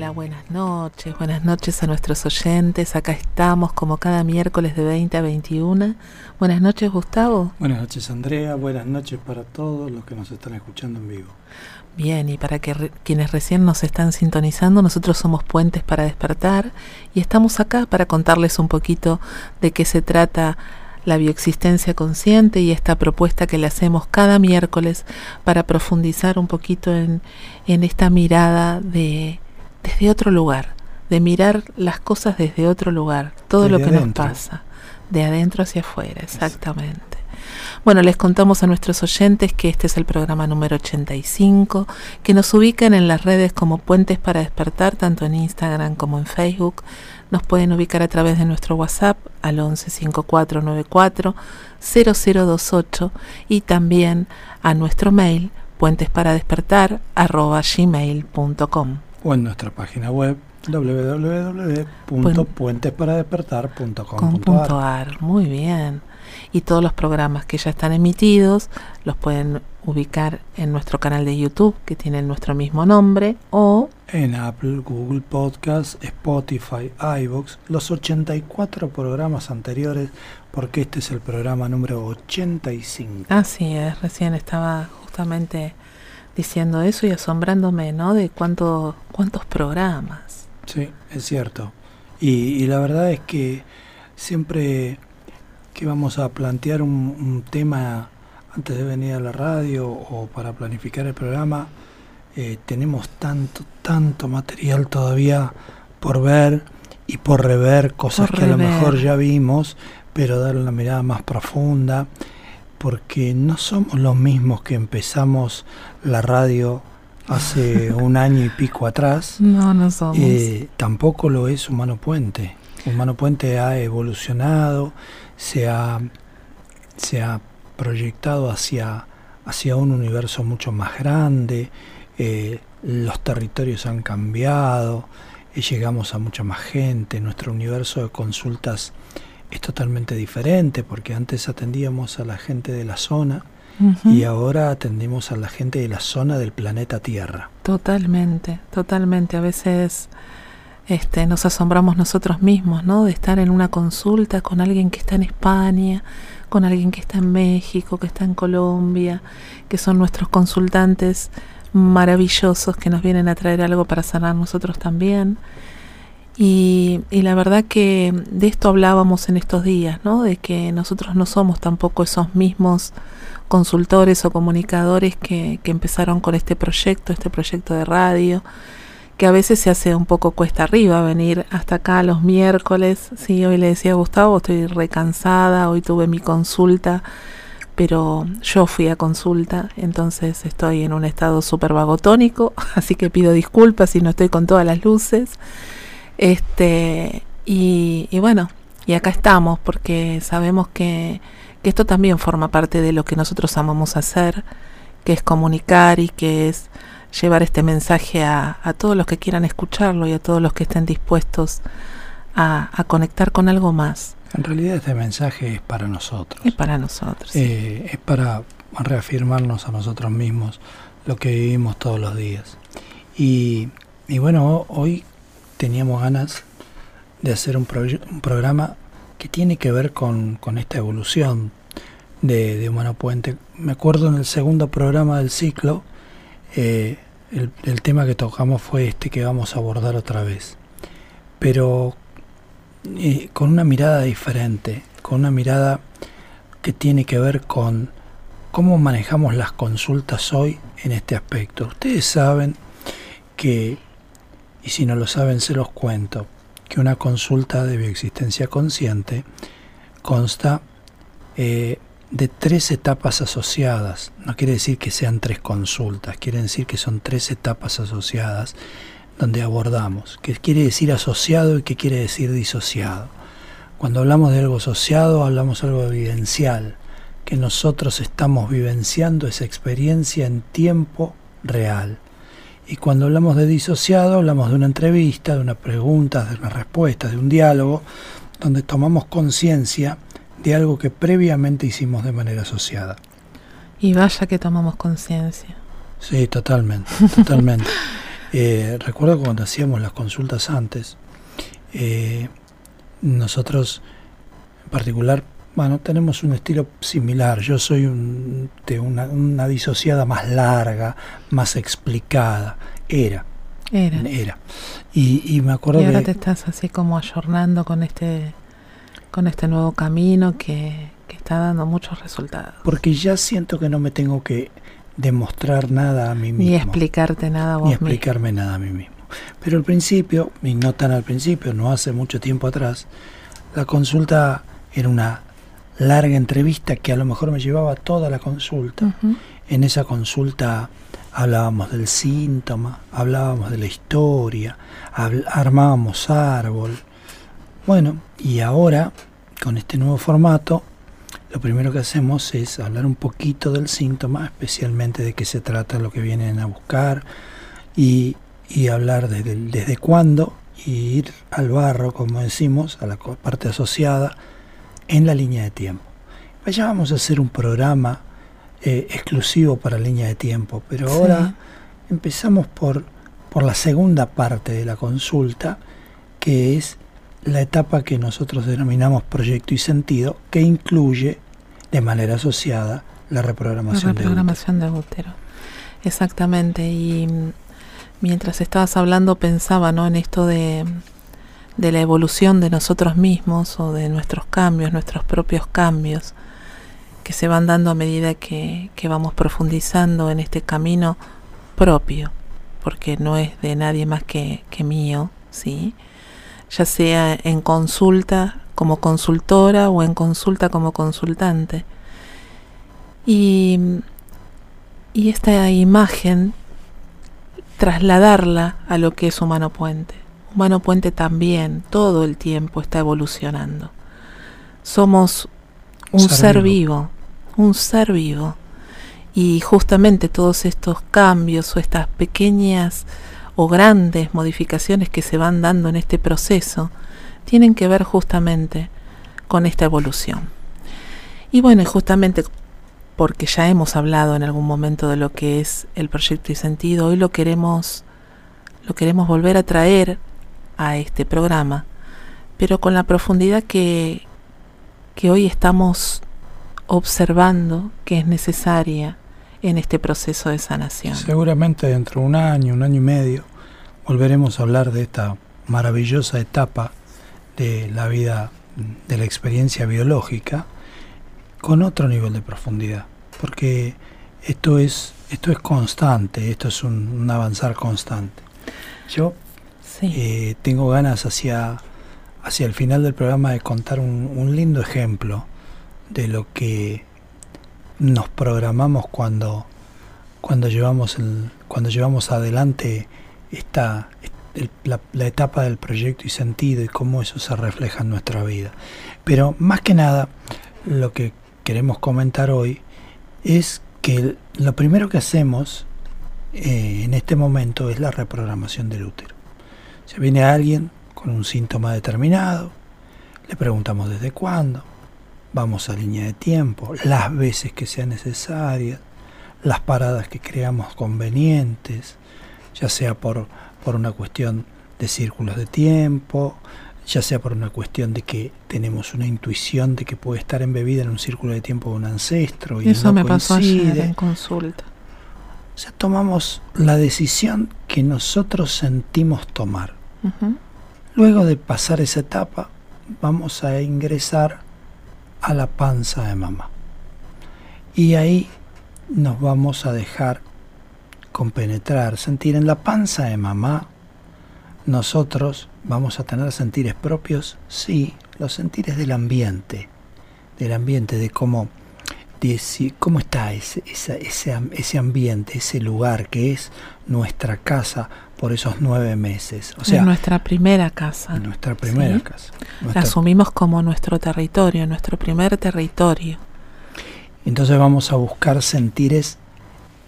Hola, buenas noches, buenas noches a nuestros oyentes. Acá estamos como cada miércoles de 20 a 21. Buenas noches, Gustavo. Buenas noches, Andrea. Buenas noches para todos los que nos están escuchando en vivo. Bien, y para que quienes recién nos están sintonizando, nosotros somos Puentes para Despertar y estamos acá para contarles un poquito de qué se trata la bioexistencia consciente y esta propuesta que le hacemos cada miércoles para profundizar un poquito en, en esta mirada de desde otro lugar, de mirar las cosas desde otro lugar, todo lo que nos pasa, de adentro hacia afuera, exactamente. Bueno, les contamos a nuestros oyentes que este es el programa número 85, que nos ubican en las redes como Puentes para Despertar, tanto en Instagram como en Facebook. Nos pueden ubicar a través de nuestro WhatsApp al 115494 0028 y también a nuestro mail puentesparadespertar@gmail.com o en nuestra página web www.puentesparadespertar.com.ar. Muy bien. Y todos los programas que ya están emitidos los pueden ubicar en nuestro canal de YouTube que tiene nuestro mismo nombre o en Apple, Google Podcast, Spotify, iBox, los 84 programas anteriores, porque este es el programa número 85. Así es, recién estaba justamente diciendo eso y asombrándome, ¿no? De cuánto, cuántos programas. Sí, es cierto. Y, la verdad es que siempre que vamos a plantear un, tema antes de venir a la radio o para planificar el programa, eh, tenemos tanto, tanto material todavía por ver y por rever, cosas que a lo mejor ya vimos, pero dar una mirada más profunda porque no somos los mismos que empezamos la radio hace un año y pico atrás. No, no somos. Eh, tampoco lo es Humano Puente. Humano Puente ha evolucionado, se ha, se ha proyectado hacia, hacia un universo mucho más grande, eh, los territorios han cambiado, eh, llegamos a mucha más gente, nuestro universo de consultas es totalmente diferente porque antes atendíamos a la gente de la zona y ahora atendemos a la gente de la zona del planeta Tierra. Totalmente, totalmente. A veces este, nos asombramos nosotros mismos, ¿no? De estar en una consulta con alguien que está en España, con alguien que está en México, que está en Colombia, que son nuestros consultantes maravillosos que nos vienen a traer algo para sanar nosotros también. Y, la verdad que de esto hablábamos en estos días, ¿no? De que nosotros no somos tampoco esos mismos consultores o comunicadores que, que empezaron con este proyecto, este proyecto de radio, que a veces se hace un poco cuesta arriba venir hasta acá los miércoles. Sí, hoy le decía a Gustavo, estoy recansada, hoy tuve mi consulta, pero yo fui a consulta, entonces estoy en un estado súper vagotónico, así que pido disculpas si no estoy con todas las luces. Este, y, bueno, y acá estamos porque sabemos que, esto también forma parte de lo que nosotros amamos hacer, que es comunicar y que es llevar este mensaje a, todos los que quieran escucharlo y a todos los que estén dispuestos a, conectar con algo más. En realidad este mensaje es para nosotros. Es para nosotros. Eh, es para reafirmarnos a nosotros mismos lo que vivimos todos los días. Y, y bueno, hoy teníamos ganas de hacer un, programa que tiene que ver con, esta evolución de, Humano Puente. Me acuerdo en el segundo programa del ciclo, eh, el, tema que tocamos fue este que vamos a abordar otra vez, pero eh, con una mirada diferente, con una mirada que tiene que ver con cómo manejamos las consultas hoy en este aspecto. Ustedes saben que y si no lo saben se los cuento, que una consulta de bioexistencia consciente consta eh, de tres etapas asociadas. No quiere decir que sean tres consultas, quiere decir que son tres etapas asociadas donde abordamos. ¿Qué quiere decir asociado y qué quiere decir disociado? Cuando hablamos de algo asociado, hablamos de algo evidencial, que nosotros estamos vivenciando esa experiencia en tiempo real. Y cuando hablamos de disociado, hablamos de una entrevista, de una pregunta, de una respuesta, de un diálogo, donde tomamos conciencia de algo que previamente hicimos de manera asociada. Y vaya que tomamos conciencia. Sí, totalmente, totalmente. Eh, recuerdo cuando hacíamos las consultas antes, eh, nosotros en particular, bueno, tenemos un estilo similar. Yo soy de una, disociada más larga, más explicada. Era. Era. Era. Y, me acuerdo y ahora te estás así como ayornando con este, con este nuevo camino que, que está dando muchos resultados. Porque ya siento que no me tengo que demostrar nada a mí mismo. Ni explicarte nada a vos Ni explicarme nada a mí mismo. Pero al principio, y no tan al principio, no hace mucho tiempo atrás, la consulta era una larga entrevista que a lo mejor me llevaba toda la consulta. En esa consulta hablábamos del síntoma, hablábamos de la historia, armábamos árbol. Bueno, y ahora, con este nuevo formato, lo primero que hacemos es hablar un poquito del síntoma, especialmente de qué se trata, lo que vienen a buscar y, hablar desde, desde cuándo y ir al barro, como decimos, a la parte asociada en la línea de tiempo. Allá vamos a hacer un programa eh, exclusivo para línea de tiempo, pero ahora empezamos por, por la segunda parte de la consulta, que es la etapa que nosotros denominamos proyecto y sentido, que incluye de manera asociada la reprogramación, la reprogramación de, útero. Exactamente, y mientras estabas hablando pensaba ¿no? en esto de, de la evolución de nosotros mismos o de nuestros cambios, nuestros propios cambios, que se van dando a medida que, que vamos profundizando en este camino propio, porque no es de nadie más que, que mío, ¿sí? ya sea en consulta como consultora o en consulta como consultante. Y, y esta imagen, trasladarla a lo que es Humano Puente. Humano Puente también todo el tiempo está evolucionando. Somos un ser, vivo, un ser vivo. Y justamente todos estos cambios o estas pequeñas o grandes modificaciones que se van dando en este proceso tienen que ver justamente con esta evolución. Y bueno, justamente porque ya hemos hablado en algún momento de lo que es el proyecto y sentido, hoy lo queremos lo queremos volver a traer a este programa, pero con la profundidad que que hoy estamos observando que es necesaria en este proceso de sanación. Seguramente dentro de un año, un año y medio, volveremos a hablar de esta maravillosa etapa de la vida, de la experiencia biológica, con otro nivel de profundidad, porque esto es, esto es constante, esto es un, avanzar constante. Yo eh, tengo ganas hacia, hacia el final del programa de contar un, lindo ejemplo de lo que nos programamos cuando, cuando, llevamos, el, cuando llevamos adelante esta, la, etapa del proyecto y sentido y cómo eso se refleja en nuestra vida. Pero más que nada, lo que queremos comentar hoy es que lo primero que hacemos eh, en este momento es la reprogramación del útero. Se viene alguien con un síntoma determinado, le preguntamos desde cuándo, vamos a línea de tiempo, las veces que sea necesaria, las paradas que creamos convenientes, ya sea por, por una cuestión de círculos de tiempo, ya sea por una cuestión de que tenemos una intuición de que puede estar embebida en un círculo de tiempo de un ancestro y eso me pasó ayer en consulta. O sea, tomamos la decisión que nosotros sentimos tomar. Luego de pasar esa etapa, vamos a ingresar a la panza de mamá. Y ahí nos vamos a dejar compenetrar, sentir en la panza de mamá. Nosotros vamos a tener sentires propios, sí, los sentires del ambiente, del ambiente, de cómo, cómo está ese, ese, ese, ambiente, ese lugar que es nuestra casa por esos nueve meses. O sea, nuestra primera casa. Nuestra primera casa. La asumimos como nuestro territorio, nuestro primer territorio. Entonces vamos a buscar sentires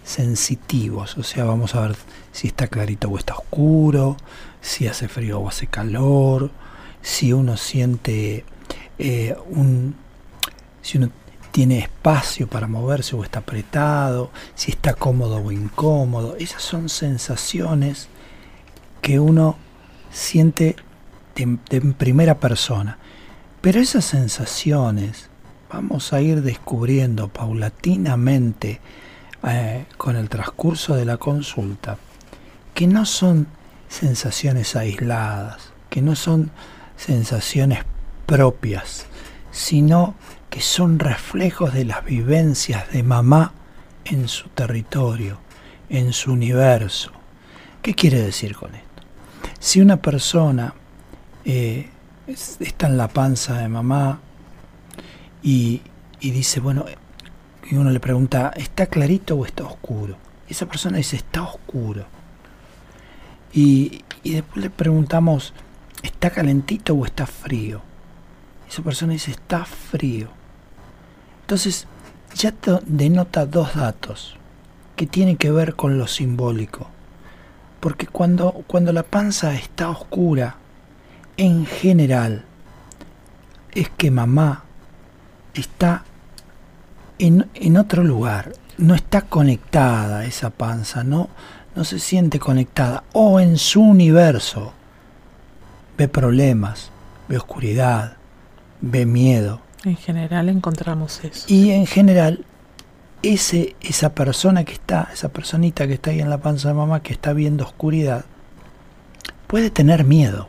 sensitivos, o sea, vamos a ver si está clarito o está oscuro, si hace frío o hace calor, si uno siente eh, un... si uno tiene espacio para moverse o está apretado, si está cómodo o incómodo. Esas son sensaciones que uno siente en primera persona. Pero esas sensaciones vamos a ir descubriendo paulatinamente eh, con el transcurso de la consulta que no son sensaciones aisladas, que no son sensaciones propias, sino que son reflejos de las vivencias de mamá en su territorio, en su universo. ¿Qué quiere decir con esto? Si una persona eh, está en la panza de mamá y, dice, bueno, y uno le pregunta, ¿está clarito o está oscuro? esa persona dice, está oscuro. Y, y después le preguntamos, ¿está calentito o está frío? Esa persona dice, está frío. Entonces, ya denota dos datos que tienen que ver con lo simbólico. Porque cuando, cuando la panza está oscura, en general, es que mamá está en, en otro lugar, no está conectada esa panza, no, no se siente conectada, o en su universo ve problemas, ve oscuridad, ve miedo. En general encontramos eso. Y en general, ese, esa persona que está, esa personita que está ahí en la panza de mamá, que está viendo oscuridad, puede tener miedo,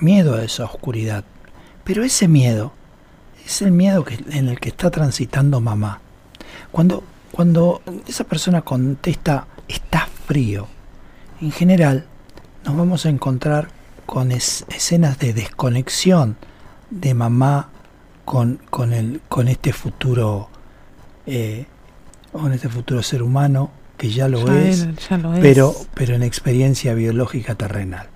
miedo a esa oscuridad. Pero ese miedo es el miedo que, en el que está transitando mamá. Cuando, cuando esa persona contesta, está frío, en general nos vamos a encontrar con escenas de desconexión de mamá con, con, el, con este futuro eh, con este futuro ser humano que ya lo, es, pero pero en experiencia biológica terrenal.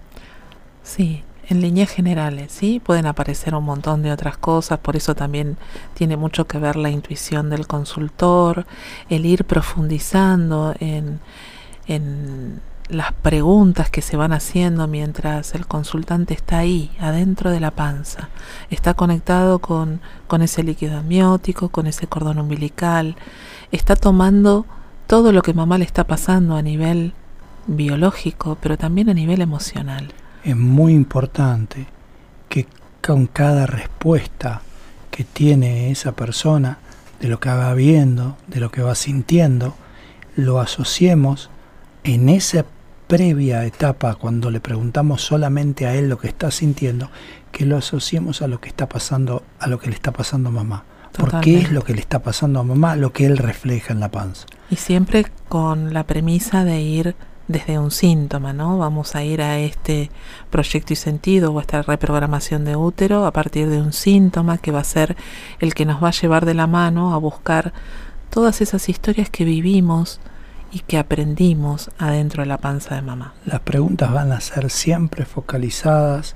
Sí, en líneas generales, ¿sí? Pueden aparecer un montón de otras cosas, por eso también tiene mucho que ver la intuición del consultor, el ir profundizando en, en las preguntas que se van haciendo mientras el consultante está ahí, adentro de la panza, está conectado con, con ese líquido amniótico, con ese cordón umbilical, está tomando todo lo que mamá le está pasando a nivel biológico, pero también a nivel emocional. Es muy importante que con cada respuesta que tiene esa persona, de lo que va viendo, de lo que va sintiendo, lo asociemos en esa previa etapa, cuando le preguntamos solamente a él lo que está sintiendo, que lo asociemos a lo que está pasando, a lo que le está pasando a mamá. Porque ¿Por qué es lo que le está pasando a mamá lo que él refleja en la panza? Y siempre con la premisa de ir desde un síntoma, ¿no? Vamos a ir a este proyecto y sentido o a esta reprogramación de útero a partir de un síntoma que va a ser el que nos va a llevar de la mano a buscar todas esas historias que vivimos y que aprendimos adentro de la panza de mamá. Las preguntas van a ser siempre focalizadas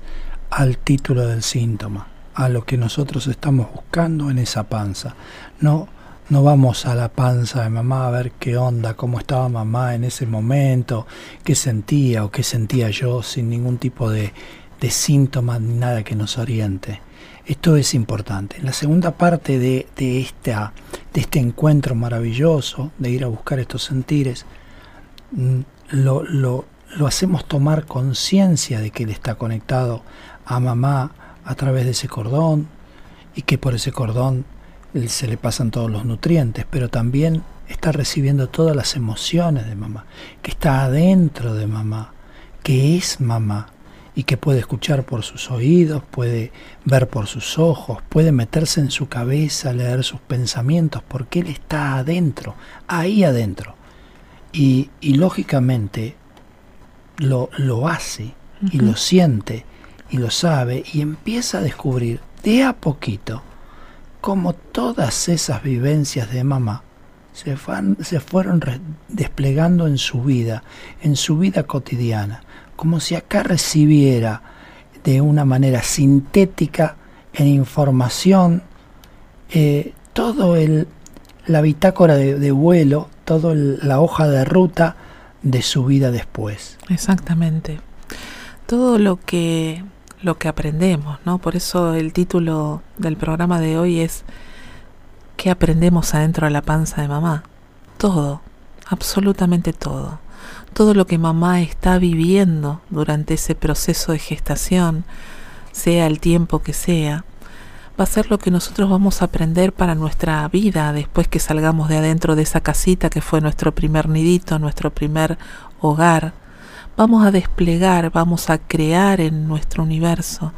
al título del síntoma, a lo que nosotros estamos buscando en esa panza. No, no vamos a la panza de mamá a ver qué onda, cómo estaba mamá en ese momento, qué sentía o qué sentía yo, sin ningún tipo de, de síntoma ni nada que nos oriente. Esto es importante. En la segunda parte de, de, esta, de este encuentro maravilloso, de ir a buscar estos sentires, mm, lo, lo, lo hacemos tomar conciencia de que él está conectado a mamá a través de ese cordón y que por ese cordón se le pasan todos los nutrientes, pero también está recibiendo todas las emociones de mamá, que está adentro de mamá, que es mamá, y que puede escuchar por sus oídos, puede ver por sus ojos, puede meterse en su cabeza, leer sus pensamientos, porque Él está adentro, ahí adentro. Y, lógicamente lo, lo hace y lo siente y lo sabe y empieza a descubrir de a poquito cómo todas esas vivencias de mamá se, se fueron desplegando en su vida, en su vida cotidiana como si acá recibiera de una manera sintética en información eh, todo el la bitácora de, vuelo, toda la hoja de ruta de su vida después. Exactamente. Todo lo que lo que aprendemos, ¿no? Por eso el título del programa de hoy es ¿Qué aprendemos adentro de la panza de mamá? Todo, absolutamente todo todo lo que mamá está viviendo durante ese proceso de gestación, sea el tiempo que sea, va a ser lo que nosotros vamos a aprender para nuestra vida después que salgamos de adentro de esa casita que fue nuestro primer nidito, nuestro primer hogar. Vamos a desplegar, vamos a crear en nuestro universo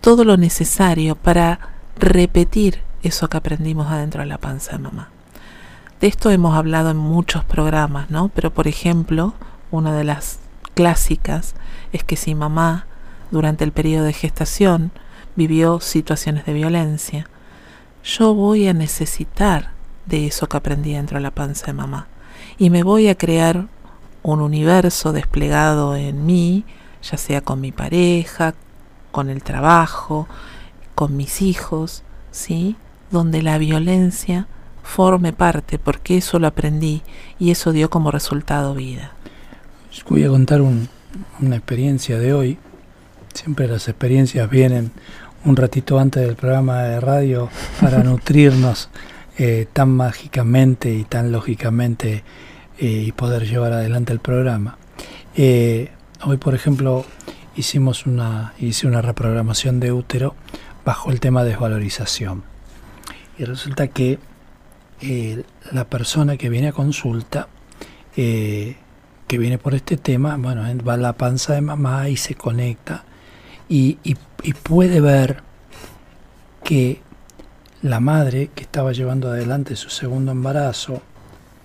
todo lo necesario para repetir eso que aprendimos adentro de la panza de mamá. De esto hemos hablado en muchos programas, ¿no? Pero por ejemplo, una de las clásicas es que si mamá durante el periodo de gestación vivió situaciones de violencia, yo voy a necesitar de eso que aprendí dentro de la panza de mamá y me voy a crear un universo desplegado en mí, ya sea con mi pareja, con el trabajo, con mis hijos, ¿sí? Donde la violencia forme parte, porque eso lo aprendí y eso dio como resultado vida. Voy a contar una experiencia de hoy. Siempre las experiencias vienen un ratito antes del programa de radio para nutrirnos eh, tan mágicamente y tan lógicamente eh, y poder llevar adelante el programa. Eh, hoy, por ejemplo, hicimos una, hice una reprogramación de útero bajo el tema desvalorización. Y resulta que eh, la persona que viene a consulta, eh, que viene por este tema, bueno, va a la panza de mamá y se conecta y, y puede ver que la madre que estaba llevando adelante su segundo embarazo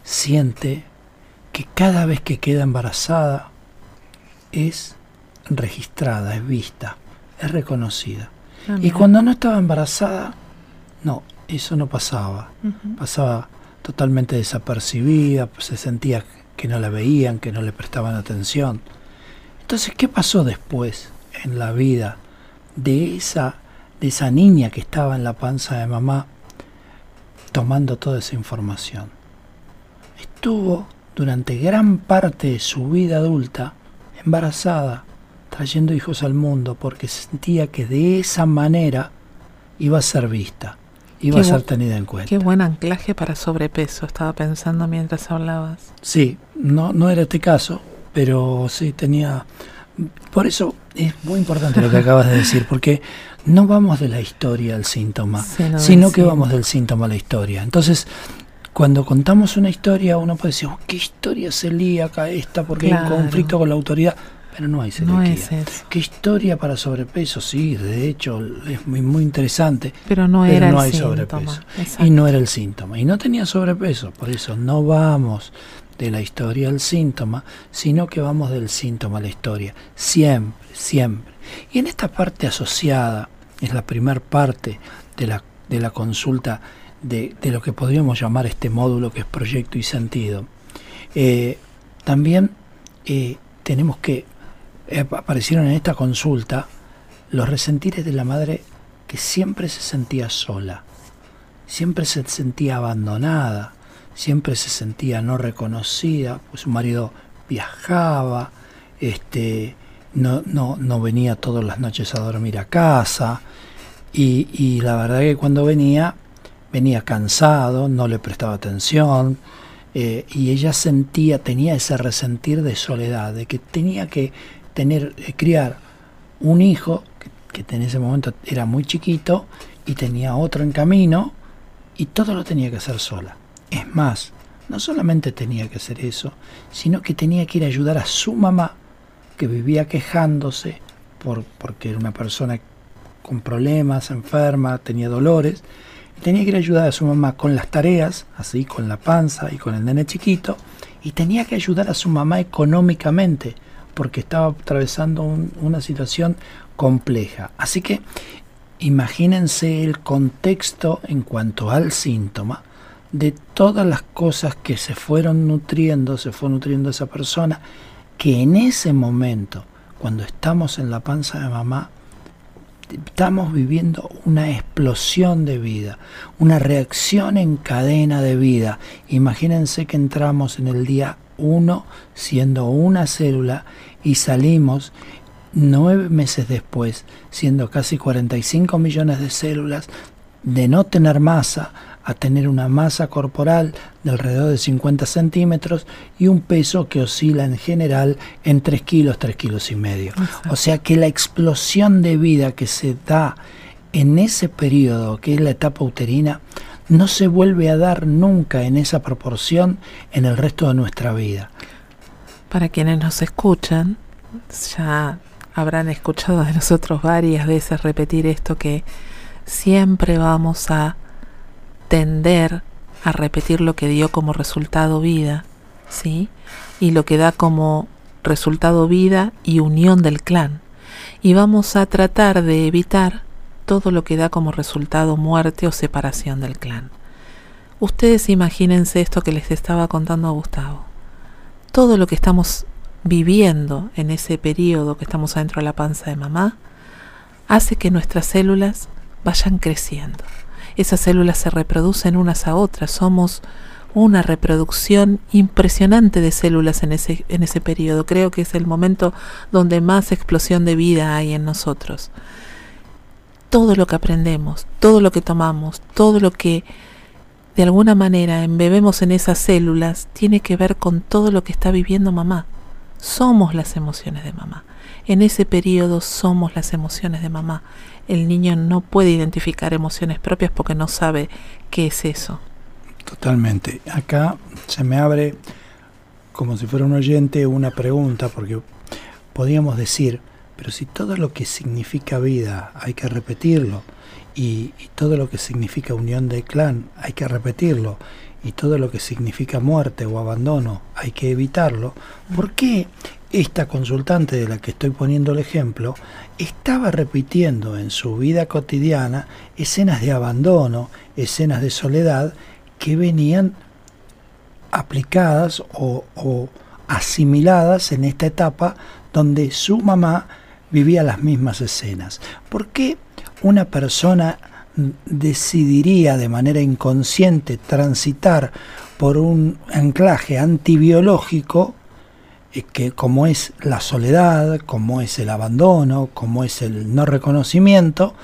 siente que cada vez que queda embarazada es registrada, es vista, es reconocida. Ah, y cuando no estaba embarazada, no, eso no pasaba. Pasaba totalmente desapercibida, pues se sentía que no la veían, que no le prestaban atención. Entonces, ¿qué pasó después en la vida de esa, de esa niña que estaba en la panza de mamá tomando toda esa información? Estuvo durante gran parte de su vida adulta embarazada, trayendo hijos al mundo porque sentía que de esa manera iba a ser vista, iba a ser tenida en cuenta. Qué buen anclaje para sobrepeso, estaba pensando mientras hablabas. Sí, no, no era este caso, pero sí tenía... Por eso es muy importante lo que acabas de decir, porque no vamos de la historia al síntoma, sino que vamos del síntoma a la historia. Entonces, cuando contamos una historia, uno puede decir, oh, ¿qué historia celíaca esta? Porque hay un conflicto con la autoridad. Pero no hay celiaquía. ¿Qué historia para sobrepeso? Sí, de hecho es muy, muy interesante. Pero no era no hay sobrepeso. Y no era el síntoma. Y no tenía sobrepeso. Por eso no vamos de la historia al síntoma, sino que vamos del síntoma a la historia. Siempre, siempre. Y en esta parte asociada, es la primera parte de la, de la consulta de, de, lo que podríamos llamar este módulo que es proyecto y sentido, eh, también eh, tenemos que aparecieron en esta consulta los resentires de la madre que siempre se sentía sola, siempre se sentía abandonada, siempre se sentía no reconocida, pues su marido viajaba, este, no, no, no venía todas las noches a dormir a casa, y, y la verdad que cuando venía, venía cansado, no le prestaba atención, eh, y ella sentía, tenía ese resentir de soledad, de que tenía que tener, eh, criar un hijo que, en ese momento era muy chiquito y tenía otro en camino y todo lo tenía que hacer sola. Es más, no solamente tenía que hacer eso, sino que tenía que ir a ayudar a su mamá, que vivía quejándose por, porque era una persona con problemas, enferma, tenía dolores, tenía que ir a ayudar a su mamá con las tareas, así con la panza y con el nene chiquito, y tenía que ayudar a su mamá económicamente, porque estaba atravesando una situación compleja. Así que imagínense el contexto en cuanto al síntoma de todas las cosas que se fueron nutriendo, se fue nutriendo esa persona, que en ese momento, cuando estamos en la panza de mamá, estamos viviendo una explosión de vida, una reacción en cadena de vida. Imagínense que entramos en el día uno siendo una célula y salimos nueve meses después siendo casi 45 millones de células de no tener masa a tener una masa corporal de alrededor de 50 centímetros y un peso que oscila en general en 3 kilos, 3 kilos y medio. O sea que la explosión de vida que se da en ese periodo, que es la etapa uterina, no se vuelve a dar nunca en esa proporción en el resto de nuestra vida. Para quienes nos escuchan, ya habrán escuchado de nosotros varias veces repetir esto que siempre vamos a tender a repetir lo que dio como resultado vida, ¿sí? Y lo que da como resultado vida y unión del clan. Y vamos a tratar de evitar todo lo que da como resultado muerte o separación del clan. Ustedes imagínense esto que les estaba contando a Gustavo. Todo lo que estamos viviendo en ese periodo que estamos adentro de la panza de mamá hace que nuestras células vayan creciendo. Esas células se reproducen unas a otras. Somos una reproducción impresionante de células en ese, en ese periodo. Creo que es el momento donde más explosión de vida hay en nosotros. Todo lo que aprendemos, todo lo que tomamos, todo lo que de alguna manera embebemos en esas células tiene que ver con todo lo que está viviendo mamá. Somos las emociones de mamá. En ese periodo somos las emociones de mamá el niño no puede identificar emociones propias porque no sabe qué es eso. Totalmente. Acá se me abre, como si fuera un oyente, una pregunta, porque podríamos decir, pero si todo lo que significa vida hay que repetirlo, y, todo lo que significa unión de clan hay que repetirlo, y todo lo que significa muerte o abandono hay que evitarlo, ¿por qué esta consultante de la que estoy poniendo el ejemplo estaba repitiendo en su vida cotidiana escenas de abandono, escenas de soledad que venían aplicadas o, asimiladas en esta etapa donde su mamá vivía las mismas escenas. ¿Por qué una persona decidiría de manera inconsciente transitar por un anclaje antibiológico que como es la soledad, como es el abandono, como es el no reconocimiento,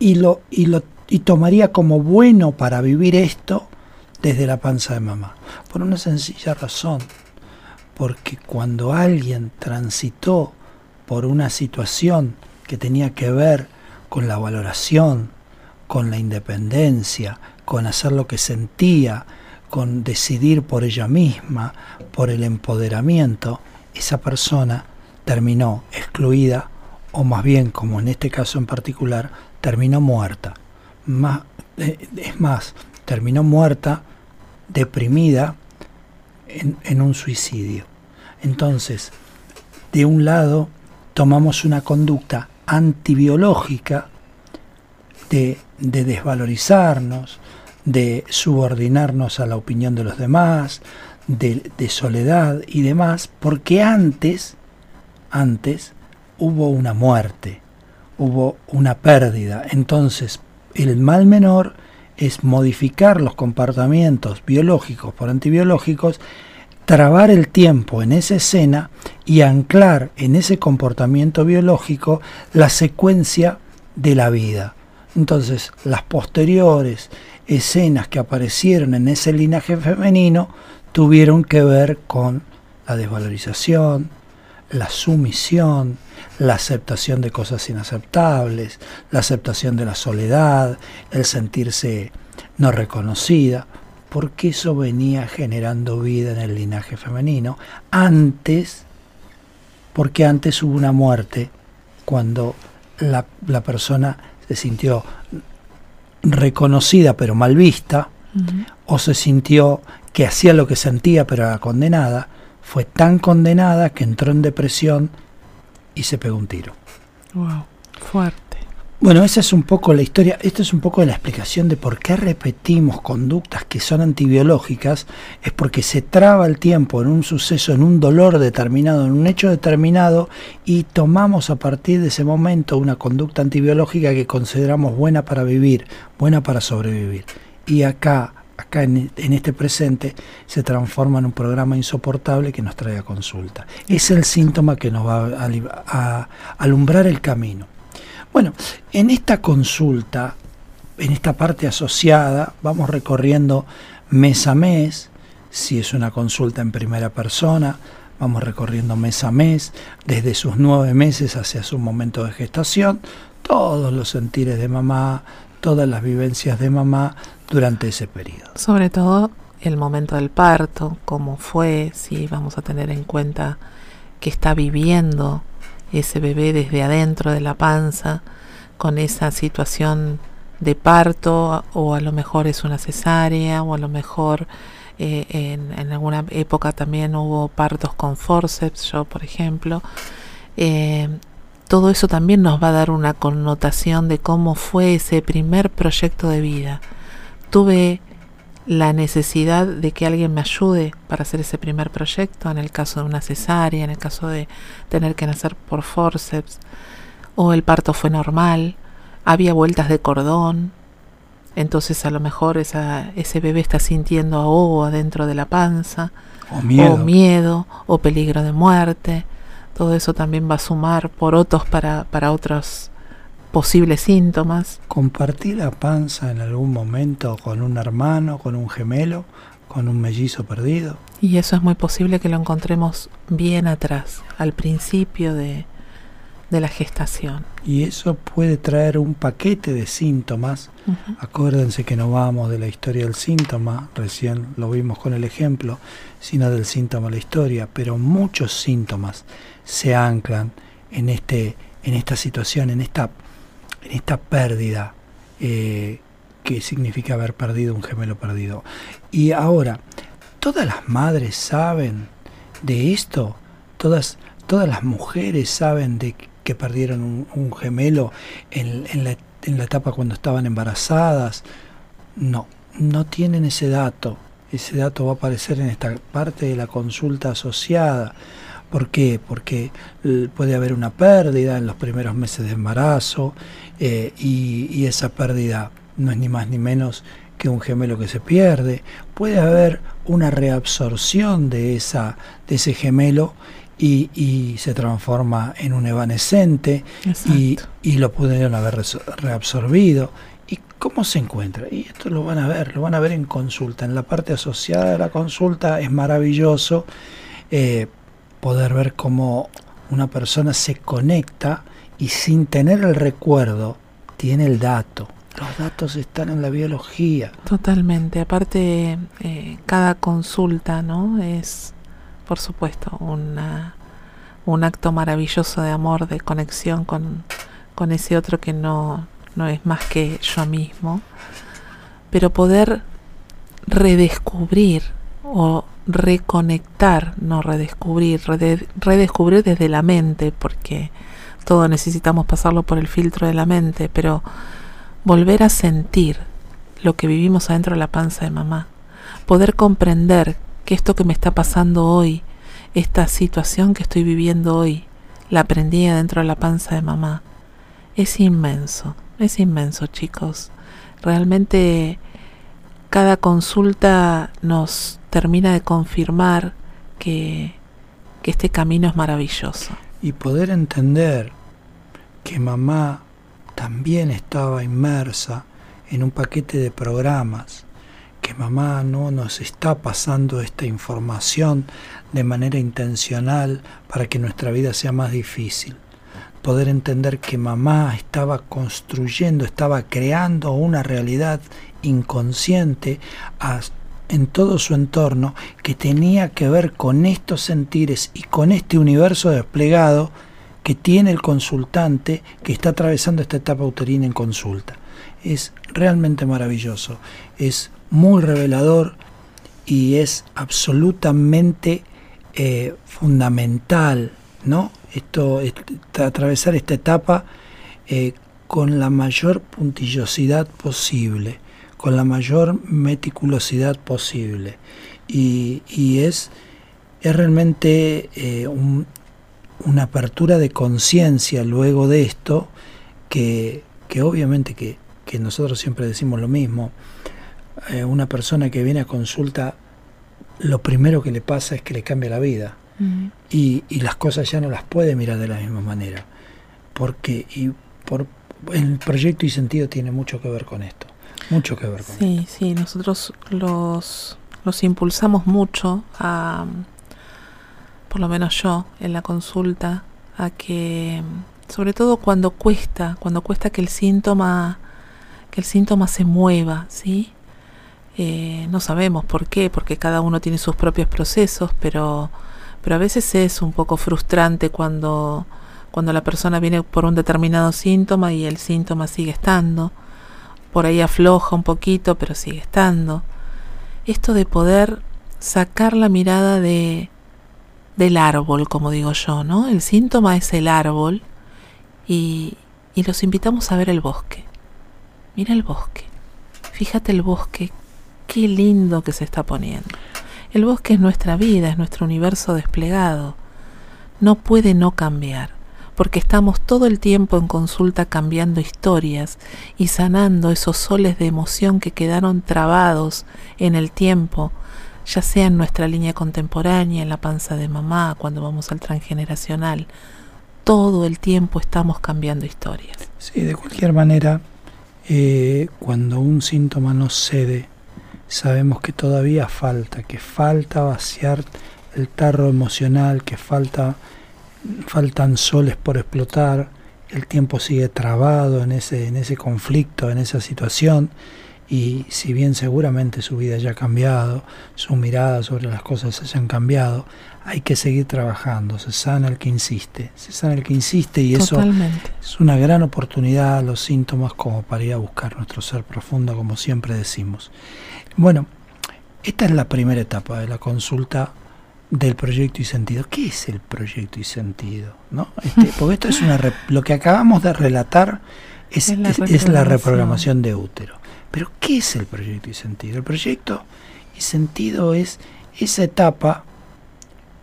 y lo, y lo y tomaría como bueno para vivir esto desde la panza de mamá. Por una sencilla razón, porque cuando alguien transitó por una situación que tenía que ver con la valoración, con la independencia, con hacer lo que sentía, con decidir por ella misma, por el empoderamiento, esa persona terminó excluida o más bien, como en este caso en particular, terminó muerta. Más, eh, es más, terminó muerta, deprimida, en, en un suicidio. Entonces, de un lado, tomamos una conducta antibiológica de, de desvalorizarnos, de subordinarnos a la opinión de los demás, de, soledad y demás, porque antes, antes hubo una muerte, hubo una pérdida. Entonces, el mal menor es modificar los comportamientos biológicos por antibiológicos, trabar el tiempo en esa escena y anclar en ese comportamiento biológico la secuencia de la vida. Entonces, las posteriores escenas que aparecieron en ese linaje femenino tuvieron que ver con la desvalorización, la sumisión, la aceptación de cosas inaceptables, la aceptación de la soledad, el sentirse no reconocida, porque eso venía generando vida en el linaje femenino antes, porque antes hubo una muerte cuando la, la persona se sintió reconocida pero mal vista, o se sintió que hacía lo que sentía pero era condenada, fue tan condenada que entró en depresión y se pegó un tiro. Wow, fuerte. Bueno, esa es un poco la historia, esto es un poco la explicación de por qué repetimos conductas que son antibiológicas, es porque se traba el tiempo en un suceso, en un dolor determinado, en un hecho determinado, y tomamos a partir de ese momento una conducta antibiológica que consideramos buena para vivir, buena para sobrevivir. Y acá, acá en, este presente, se transforma en un programa insoportable que nos trae a consulta. Es el síntoma que nos va a alumbrar el camino. Bueno, en esta consulta en esta parte asociada vamos recorriendo mes a mes, si es una consulta en primera persona, vamos recorriendo mes a mes, desde sus nueve meses hacia su momento de gestación, todos los sentires de mamá, todas las vivencias de mamá durante ese periodo. Sobre todo el momento del parto, cómo fue, si vamos a tener en cuenta que está viviendo ese bebé desde adentro de la panza, con esa situación de parto, o a lo mejor es una cesárea, o a lo mejor eh, en, alguna época también hubo partos con forceps, yo por ejemplo. Eh, todo eso también nos va a dar una connotación de cómo fue ese primer proyecto de vida. Tuve la necesidad de que alguien me ayude para hacer ese primer proyecto, en el caso de una cesárea, en el caso de tener que nacer por forceps, o el parto fue normal, había vueltas de cordón, entonces a lo mejor esa, ese bebé está sintiendo ahogo adentro de la panza, o miedo. o miedo, o peligro de muerte, todo eso también va a sumar por otros para, para otros posibles síntomas. Compartí la panza en algún momento con un hermano, con un gemelo, con un mellizo perdido. Y eso es muy posible que lo encontremos bien atrás, al principio de, de la gestación. Y eso puede traer un paquete de síntomas. Acuérdense que no vamos de la historia del síntoma, recién lo vimos con el ejemplo, sino del síntoma a la historia, pero muchos síntomas se anclan en este en esta situación, en esta en esta pérdida eh, que significa haber perdido un gemelo perdido. Y ahora, todas las madres saben de esto, todas, todas las mujeres saben de que perdieron un, gemelo en, en, la, en la etapa cuando estaban embarazadas. No, no tienen ese dato. Ese dato va a aparecer en esta parte de la consulta asociada. ¿Por qué? Porque eh, puede haber una pérdida en los primeros meses de embarazo eh, y, esa pérdida no es ni más ni menos que un gemelo que se pierde. Puede haber una reabsorción de, esa, de ese gemelo y, se transforma en un evanescente y, y, lo pudieron haber reabsorbido. ¿Y cómo se encuentra? Y esto lo van a ver, lo van a ver en consulta. En la parte asociada de la consulta es maravilloso. Eh, poder ver cómo una persona se conecta y sin tener el recuerdo tiene el dato. Los datos están en la biología. Totalmente. Aparte, eh, cada consulta, ¿no? Es, por supuesto, una, un acto maravilloso de amor, de conexión con, con ese otro que no, no es más que yo mismo. Pero poder redescubrir o reconectar, no redescubrir, redescubrir desde la mente, porque todo necesitamos pasarlo por el filtro de la mente, pero volver a sentir lo que vivimos adentro de la panza de mamá, poder comprender que esto que me está pasando hoy, esta situación que estoy viviendo hoy, la aprendí adentro de la panza de mamá, es inmenso, es inmenso chicos. Realmente cada consulta nos termina de confirmar que, que este camino es maravilloso. Y poder entender que mamá también estaba inmersa en un paquete de programas, que mamá no nos está pasando esta información de manera intencional para que nuestra vida sea más difícil. Poder entender que mamá estaba construyendo, estaba creando una realidad inconsciente en todo su entorno que tenía que ver con estos sentires y con este universo desplegado que tiene el consultante que está atravesando esta etapa uterina en consulta. Es realmente maravilloso, es muy revelador y es absolutamente eh, fundamental, ¿no? Esto, atravesar esta etapa eh, con la mayor puntillosidad posible con la mayor meticulosidad posible. Y, es, es realmente eh, una apertura de conciencia luego de esto, que, que obviamente que, que, nosotros siempre decimos lo mismo. Eh, una persona que viene a consulta, lo primero que le pasa es que le cambia la vida. y, y, las cosas ya no las puede mirar de la misma manera. Porque y por, el proyecto y sentido tiene mucho que ver con esto. mucho que ver con Sí, sí, nosotros los, los impulsamos mucho a, por lo menos yo en la consulta, a que, sobre todo cuando cuesta, cuando cuesta que el síntoma, que el síntoma se mueva, ¿sí? Eh, no sabemos por qué, porque cada uno tiene sus propios procesos, pero, pero a veces es un poco frustrante cuando, cuando la persona viene por un determinado síntoma y el síntoma sigue estando. Por ahí afloja un poquito, pero sigue estando. Esto de poder sacar la mirada de, del árbol, como digo yo, ¿no? El síntoma es el árbol y, y los invitamos a ver el bosque. Mira el bosque. Fíjate el bosque, qué lindo que se está poniendo. El bosque es nuestra vida, es nuestro universo desplegado. No puede no cambiar, porque estamos todo el tiempo en consulta cambiando historias y sanando esos soles de emoción que quedaron trabados en el tiempo, ya sea en nuestra línea contemporánea, en la panza de mamá, cuando vamos al transgeneracional. Todo el tiempo estamos cambiando historias. Sí, de cualquier manera, eh, cuando un síntoma no cede, sabemos que todavía falta, que falta vaciar el tarro emocional, que falta, faltan soles por explotar, el tiempo sigue trabado en ese, en ese conflicto, en esa situación, y si bien seguramente su vida haya cambiado, su mirada sobre las cosas hayan cambiado, hay que seguir trabajando, se sana el que insiste, se sana el que insiste y eso es una gran oportunidad, los síntomas como para ir a buscar nuestro ser profundo, como siempre decimos. Bueno, esta es la primera etapa de la consulta del proyecto y sentido. ¿Qué es el proyecto y sentido? ¿No? Este, porque esto es una lo que acabamos de relatar es, es, la reprogramación de útero. Pero ¿qué es el proyecto y sentido? El proyecto y sentido es esa etapa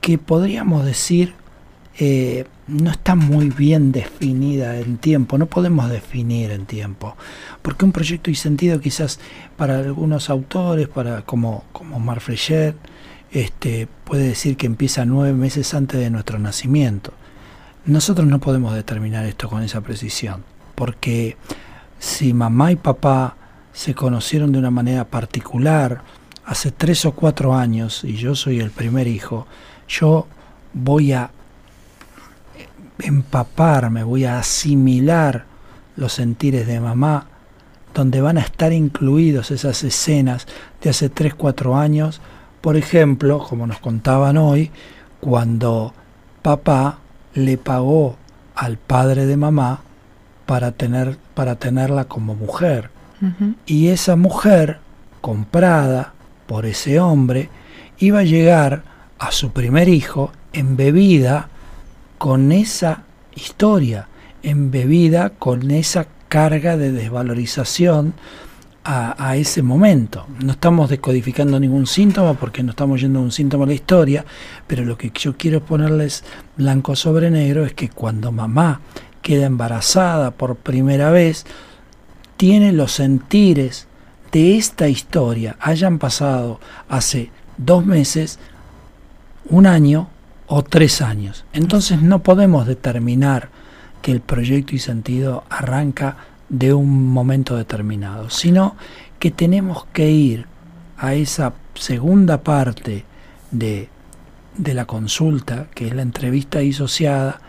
que podríamos decir eh, no está muy bien definida en tiempo, no podemos definir en tiempo, porque un proyecto y sentido quizás para algunos autores, para como, como Marfrechet, este, puede decir que empieza nueve meses antes de nuestro nacimiento. Nosotros no podemos determinar esto con esa precisión, porque si mamá y papá se conocieron de una manera particular hace tres o cuatro años y yo soy el primer hijo, yo voy a empaparme, voy a asimilar los sentires de mamá, donde van a estar incluidos esas escenas de hace 3, 4 años, por ejemplo, como nos contaban hoy, cuando papá le pagó al padre de mamá para, tener, para tenerla como mujer. Y esa mujer, comprada por ese hombre, iba a llegar a su primer hijo embebida con esa historia, embebida con esa carga de desvalorización a, ese momento. No estamos descodificando ningún síntoma porque no estamos yendo a un síntoma a la historia, pero lo que yo quiero ponerles blanco sobre negro es que cuando mamá queda embarazada por primera vez, tiene los sentires de esta historia, hayan pasado hace dos meses, un año o tres años. Entonces no podemos determinar que el proyecto y sentido arranca de un momento determinado, sino que tenemos que ir a esa segunda parte de, de la consulta, que es la entrevista disociada,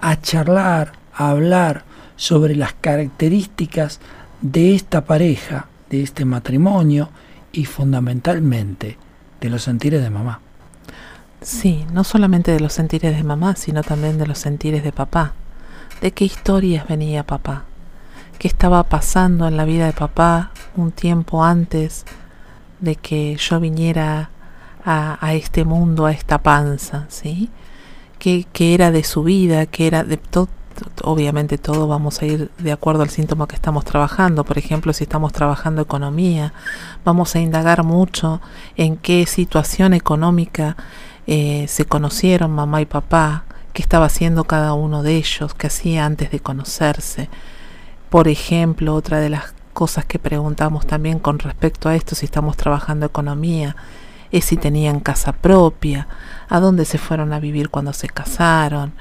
a charlar, a hablar sobre las características de esta pareja, de este matrimonio y fundamentalmente de los sentires de mamá. Sí, no solamente de los sentires de mamá, sino también de los sentires de papá. ¿De qué historias venía papá? ¿Qué estaba pasando en la vida de papá un tiempo antes de que yo viniera a, este mundo, a esta panza? ¿sí? ¿Qué, era de su vida? ¿Qué era de todo? Obviamente todo vamos a ir de acuerdo al síntoma que estamos trabajando. Por ejemplo, si estamos trabajando economía, vamos a indagar mucho en qué situación económica eh, se conocieron mamá y papá, qué estaba haciendo cada uno de ellos, qué hacía antes de conocerse. Por ejemplo, otra de las cosas que preguntamos también con respecto a esto, si estamos trabajando economía, es si tenían casa propia, a dónde se fueron a vivir cuando se casaron,